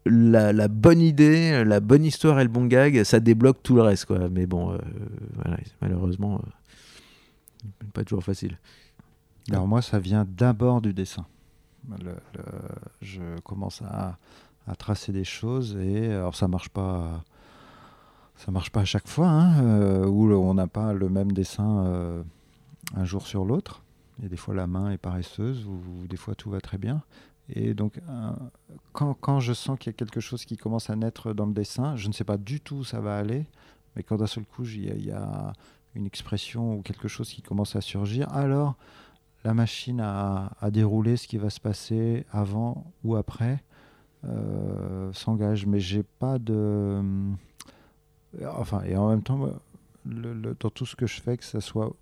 la, bonne idée, la bonne histoire et le bon gag, ça débloque tout le reste. Quoi. Mais bon, malheureusement, pas toujours facile. Alors moi, ça vient d'abord du dessin. Le- le- je commence à, à tracer des choses et alors ça marche pas, ça marche pas à chaque fois, hein, euh, où on n'a pas le même dessin euh, un jour sur l'autre. Et des fois la main est paresseuse ou, des fois tout va très bien. Et donc euh, quand, quand je sens qu'il y a quelque chose qui commence à naître dans le dessin, je ne sais pas du tout où ça va aller, mais quand d'un seul coup il y, a- il y a une expression ou quelque chose qui commence à surgir, alors la machine à, à dérouler ce qui va se passer avant ou après euh, s'engage. Mais j'ai pas de. euh, Enfin, et en même temps, le- dans tout ce que je fais, que ce soit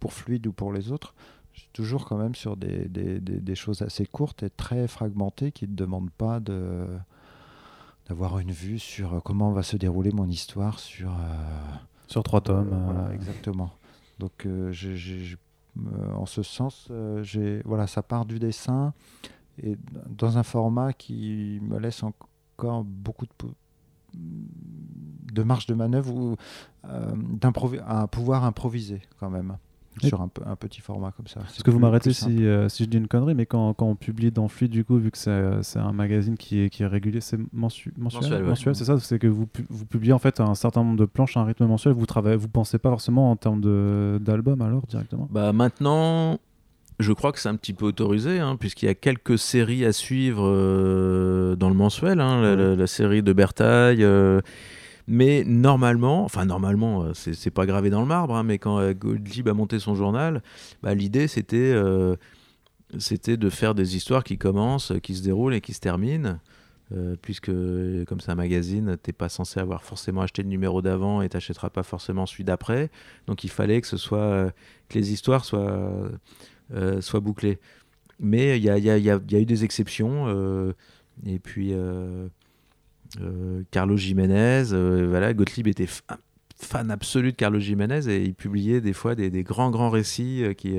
pour Fluide ou pour les autres, je suis toujours quand même sur des, des- des- des choses assez courtes et très fragmentées qui ne demandent pas de d'avoir une vue sur comment va se dérouler mon histoire sur euh, Sur trois tomes. euh, exactement. Donc, euh, euh, en ce sens, voilà, ça part du dessin et dans un format qui me laisse encore beaucoup de, de marge de manœuvre ou euh, à pouvoir improviser quand même sur un, un, petit format comme ça. Est-ce que vous m'arrêtez si, euh, si je dis une connerie, mais quand, quand, on publie dans Fluide, du coup, vu que c'est un magazine qui est, qui est régulier, c'est mensuel, mensuel, c'est ça? C'est que vous, vous publiez en fait un certain nombre de planches à un rythme mensuel, vous travaillez, vous pensez pas forcément en termes d'album alors directement? Bah maintenant, je crois que c'est un petit peu autorisé, hein, puisqu'il y a quelques séries à suivre euh, dans le mensuel. Hein, la, série de Bertaille. Euh, mais normalement, enfin normalement, euh, c'est pas gravé dans le marbre, hein, mais quand Goldjib a monté son journal, bah, l'idée c'était c'était de faire des histoires qui commencent, qui se déroulent et qui se terminent. puisque comme c'est un magazine, t'es pas censé avoir forcément acheté le numéro d'avant et t'achèteras pas forcément celui d'après. Donc il fallait que ce soit que les histoires soient euh, soit bouclé. Mais il y a, y, a, eu des exceptions. Euh, et puis, euh, Carlos Jiménez, voilà, Gottlieb était fan absolu de Carlos Jiménez et il publiait des fois des, des grands, grands récits qui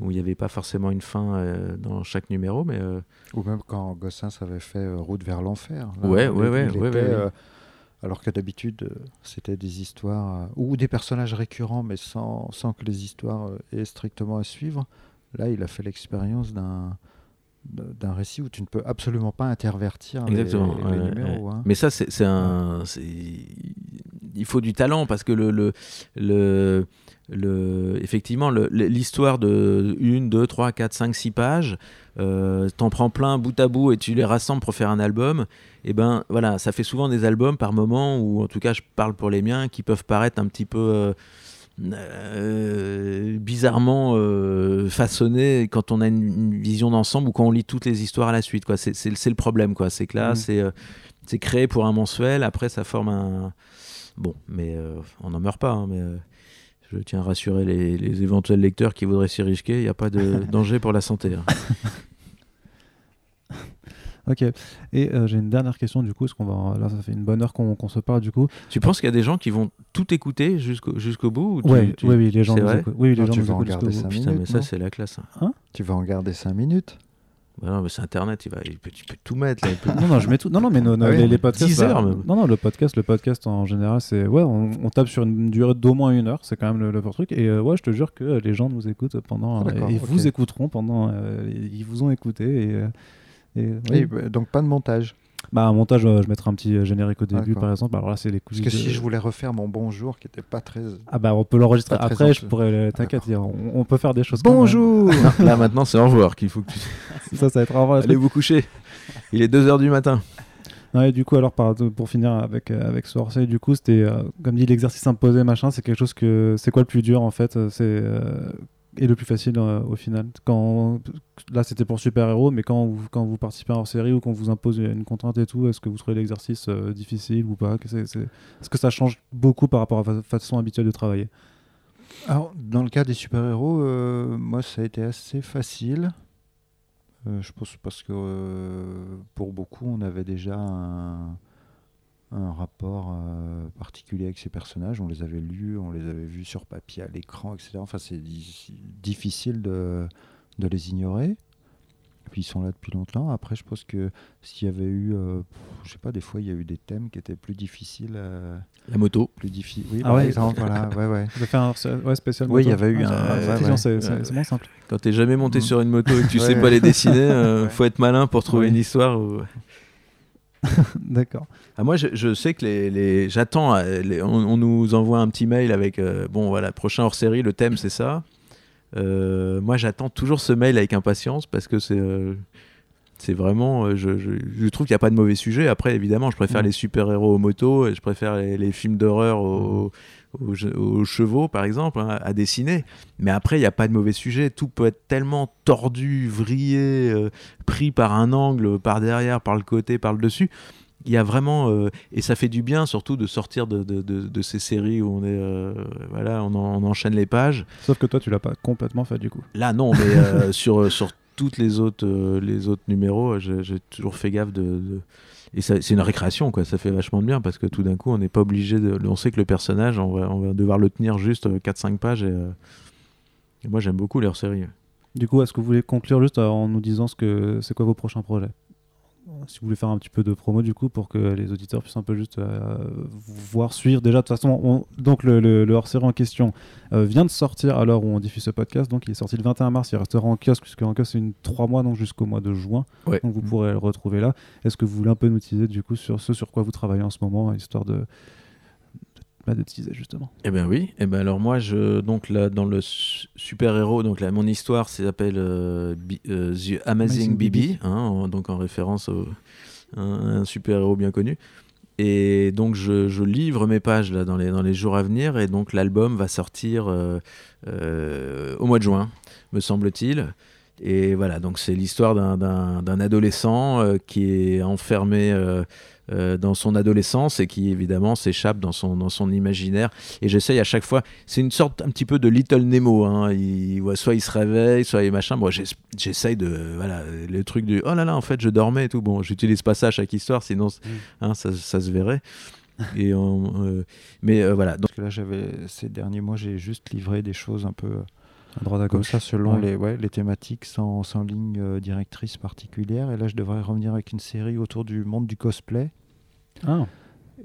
où il n'y avait pas forcément une fin dans chaque numéro. Mais, Ou même quand Gossens avait fait Route vers l'enfer. Ouais, ouais, ouais, ouais, alors que d'habitude, c'était des histoires ou des personnages récurrents, mais sans, sans que les histoires aient strictement à suivre. Là, il a fait l'expérience d'un d'un récit où tu ne peux absolument pas intervertir Exactement, les, numéros. Hein. Mais ça, c'est un. Il faut du talent parce que le, le, le le, effectivement, l'histoire de 1, 2, 3, 4, 5, 6 pages, euh, t'en prends plein bout à bout et tu les rassembles pour faire un album, et eh ben voilà, ça fait souvent des albums par moment, ou en tout cas je parle pour les miens, qui peuvent paraître un petit peu euh, euh, bizarrement façonnés quand on a une, vision d'ensemble ou quand on lit toutes les histoires à la suite. C'est le problème, quoi. c'est que là, mmh. c'est créé pour un mensuel, après ça forme un... Bon, mais on n'en meurt pas, hein, mais je tiens à rassurer les, éventuels lecteurs qui voudraient s'y risquer, il n'y a pas de *laughs* danger pour la santé. Hein. Ok. Et euh, j'ai une dernière question du coup, parce qu'on va là ça fait une bonne heure qu'on se parle du coup. Tu penses qu'il y a des gens qui vont tout écouter jusqu'au jusqu'au bout Oui, oui, les gens. Nous oui, les gens tu vas en garder 5 minutes. mais ça c'est la classe. Hein. hein tu vas en garder 5 minutes bah non, mais c'est Internet, il va, il peut, tu peux tout mettre. *laughs* non, non, je mets tout. Non, non, mais ah les, podcasts. Bah, non, non, le podcast, le podcast en général, c'est ouais, on, tape sur une durée d'au moins une heure, c'est quand même le, le truc. Et euh, ouais, je te jure que les gens nous écoutent pendant, ah, ils vous écouteront pendant, euh, ils vous ont écouté et, et bah, donc pas de montage. Bah, un montage, euh, je mettrai un petit euh, générique au début, par exemple. Alors là, c'est les Parce que si je voulais refaire mon bonjour, qui était pas très. Ah bah, on peut l'enregistrer après. Je pourrais, t'inquiète, on, peut faire des choses. Bonjour. *laughs* là maintenant, c'est au revoir qu'il faut que tu. *laughs* ça, ça va être au revoir. Allez vous coucher. Il est 2 h du matin. Ouais, du coup, alors pour finir avec avec ce du coup, c'était comme dit l'exercice imposé, machin. C'est quelque chose que c'est quoi le plus dur en fait? C'est et le plus facile euh, au final. Quand là c'était pour super héros mais quand vous, quand vous participez en série ou qu'on vous impose une contrainte et tout est-ce que vous trouvez l'exercice euh, difficile ou pas? Est-ce que ça change beaucoup par rapport à votre façon habituelle de travailler? Alors dans le cas des super héros euh, moi ça a été assez facile. Je pense parce que pour beaucoup on avait déjà un un rapport euh, particulier avec ces personnages. On les avait lus, on les avait vus sur papier, à l'écran, etc. Enfin, c'est difficile de, de, les ignorer. puis ils sont là depuis longtemps. Après, je pense que s'il y avait eu, euh, je sais pas, des fois il y a eu des thèmes qui étaient plus difficiles. La moto. Plus difficile. Oui, ah par ouais. exemple, voilà. Ouais, ouais. *laughs* Vous fait un ouais, spécial. Oui, il y avait eu ah, un. c'est moins simple. Quand tu n'es jamais monté mm. sur une moto et que tu *laughs* sais pas les dessiner, il euh, faut être malin pour trouver une histoire. Où... *laughs* D'accord. Ah, moi, je, sais que les, j'attends. Euh, on, nous envoie un petit mail avec euh, bon voilà, prochain hors série, le thème c'est ça. Euh, moi, j'attends toujours ce mail avec impatience parce que c'est c'est vraiment. Je, je, trouve qu'il n'y a pas de mauvais sujet. Après, évidemment, je préfère mm. les super héros aux motos et je préfère les, films d'horreur aux, aux, chevaux, par exemple, hein, à dessiner. Mais après, il n'y a pas de mauvais sujet. Tout peut être tellement tordu, vrillé, euh, pris par un angle, par derrière, par le côté, par le dessus. Il y a vraiment. Euh, et ça fait du bien, surtout, de sortir de, de, de, ces séries où on est. Euh, voilà, on, on, enchaîne les pages. Sauf que toi, tu l'as pas complètement fait, du coup. Là, non, mais *laughs* sur, sur toutes les autres, les autres numéros, j'ai toujours fait gaffe de et c'est une récréation quoi. Ça fait vachement de bien parce que tout d'un coup on n'est pas obligé de on sait que le personnage on va, devoir le tenir juste 4-5 euh, pages euh, et, moi j'aime beaucoup leur série du coup est-ce que vous voulez conclure juste en nous disant ce que c'est quoi vos prochains projets? Si vous voulez faire un petit peu de promo du coup pour que les auditeurs puissent un peu juste euh, voir, suivre. Déjà, de toute façon, on- donc le, le- le hors-série en question euh, vient de sortir à l'heure où on diffuse ce podcast. Donc il est sorti le 21 mars, il restera en kiosque, puisque en kiosque c'est une 3 mois, donc jusqu'au mois de juin. Ouais. Donc vous Mm. pourrez le retrouver là. Est-ce que vous voulez un peu nous teaser du coup sur ce sur quoi vous travaillez en ce moment, histoire de, bah, de teaser justement Eh ben oui. Eh ben alors moi, je donc là dans le super héros, donc là mon histoire s'appelle euh, euh, The Amazing, Amazing Bibi, Bibi. hein, en- donc en référence au un, un super héros bien connu. Et donc je, je livre mes pages là dans les dans les jours à venir et donc l'album va sortir euh, au mois de juin, me semble-t-il. Et voilà, donc c'est l'histoire d'un- adolescent qui est enfermé euh, dans son adolescence et qui évidemment s'échappe dans son, dans son imaginaire. Et j'essaye à chaque fois, c'est une sorte un petit peu de Little Nemo. Hein. Il, ouais, soit il se réveille, soit il machin. Bon, j'ess- j'essaye de. Voilà, le truc du oh là là, en fait, je dormais et tout. Bon, j'utilise pas ça à chaque histoire, sinon c- hein, ça, ça se verrait. *laughs* Et on, euh, mais euh, voilà, donc Parce que là, j'avais ces derniers mois, j'ai juste livré des choses un peu À droite à ça, selon Ouais. les, ouais, les thématiques, sans, sans ligne euh, directrice particulière. Et là, je devrais revenir avec une série autour du monde du cosplay. Ah,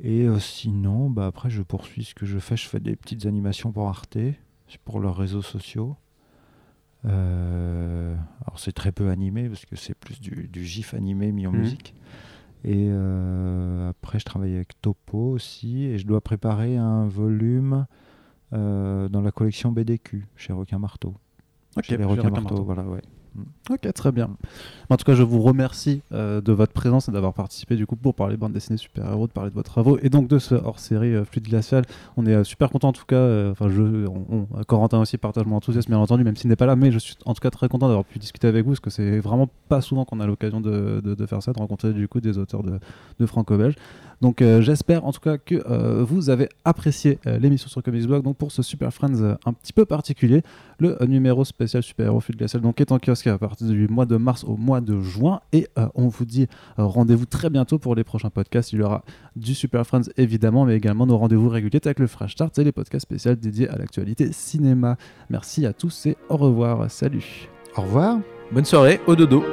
Et euh, sinon, bah, après, je poursuis ce que je fais. Je fais des petites animations pour Arte, pour leurs réseaux sociaux. Euh, alors, c'est très peu animé parce que c'est plus du, du GIF animé mis en Mhm. musique. Et après, je travaille avec Topo aussi. Et je dois préparer un volume dans la collection BDQ chez Requin Marteau. ok. chez les j'ai Requins Requin Marteau, Marteau. voilà, ouais. Ok, très bien. En tout cas, je vous remercie euh, de votre présence et d'avoir participé du coup pour parler bande dessinée super-héros, de parler de vos travaux et donc de ce hors-série euh, Fluide Glacial. On est euh, super content en tout cas. euh, Enfin, je, on, on- Corentin aussi partage mon enthousiasme bien entendu, même s'il n'est pas là, mais je suis en tout cas très content d'avoir pu discuter avec vous parce que c'est vraiment pas souvent qu'on a l'occasion de, de- de faire ça, de rencontrer du coup des auteurs de, de franco-belge. Donc euh, j'espère en tout cas que euh, vous avez apprécié euh, l'émission sur Comics Blog. Donc pour ce Super Friends euh, un petit peu particulier, le euh, numéro spécial Super Héros Fluide Glacial donc est en kiosque à partir du mois de mars au mois de juin et euh, on vous dit euh, rendez-vous très bientôt pour les prochains podcasts. Il y aura du Super Friends évidemment, mais également nos rendez-vous réguliers avec le Fresh Start et les podcasts spéciaux dédiés à l'actualité cinéma. Merci à tous et au revoir. Salut. Au revoir. bonne soirée, au dodo.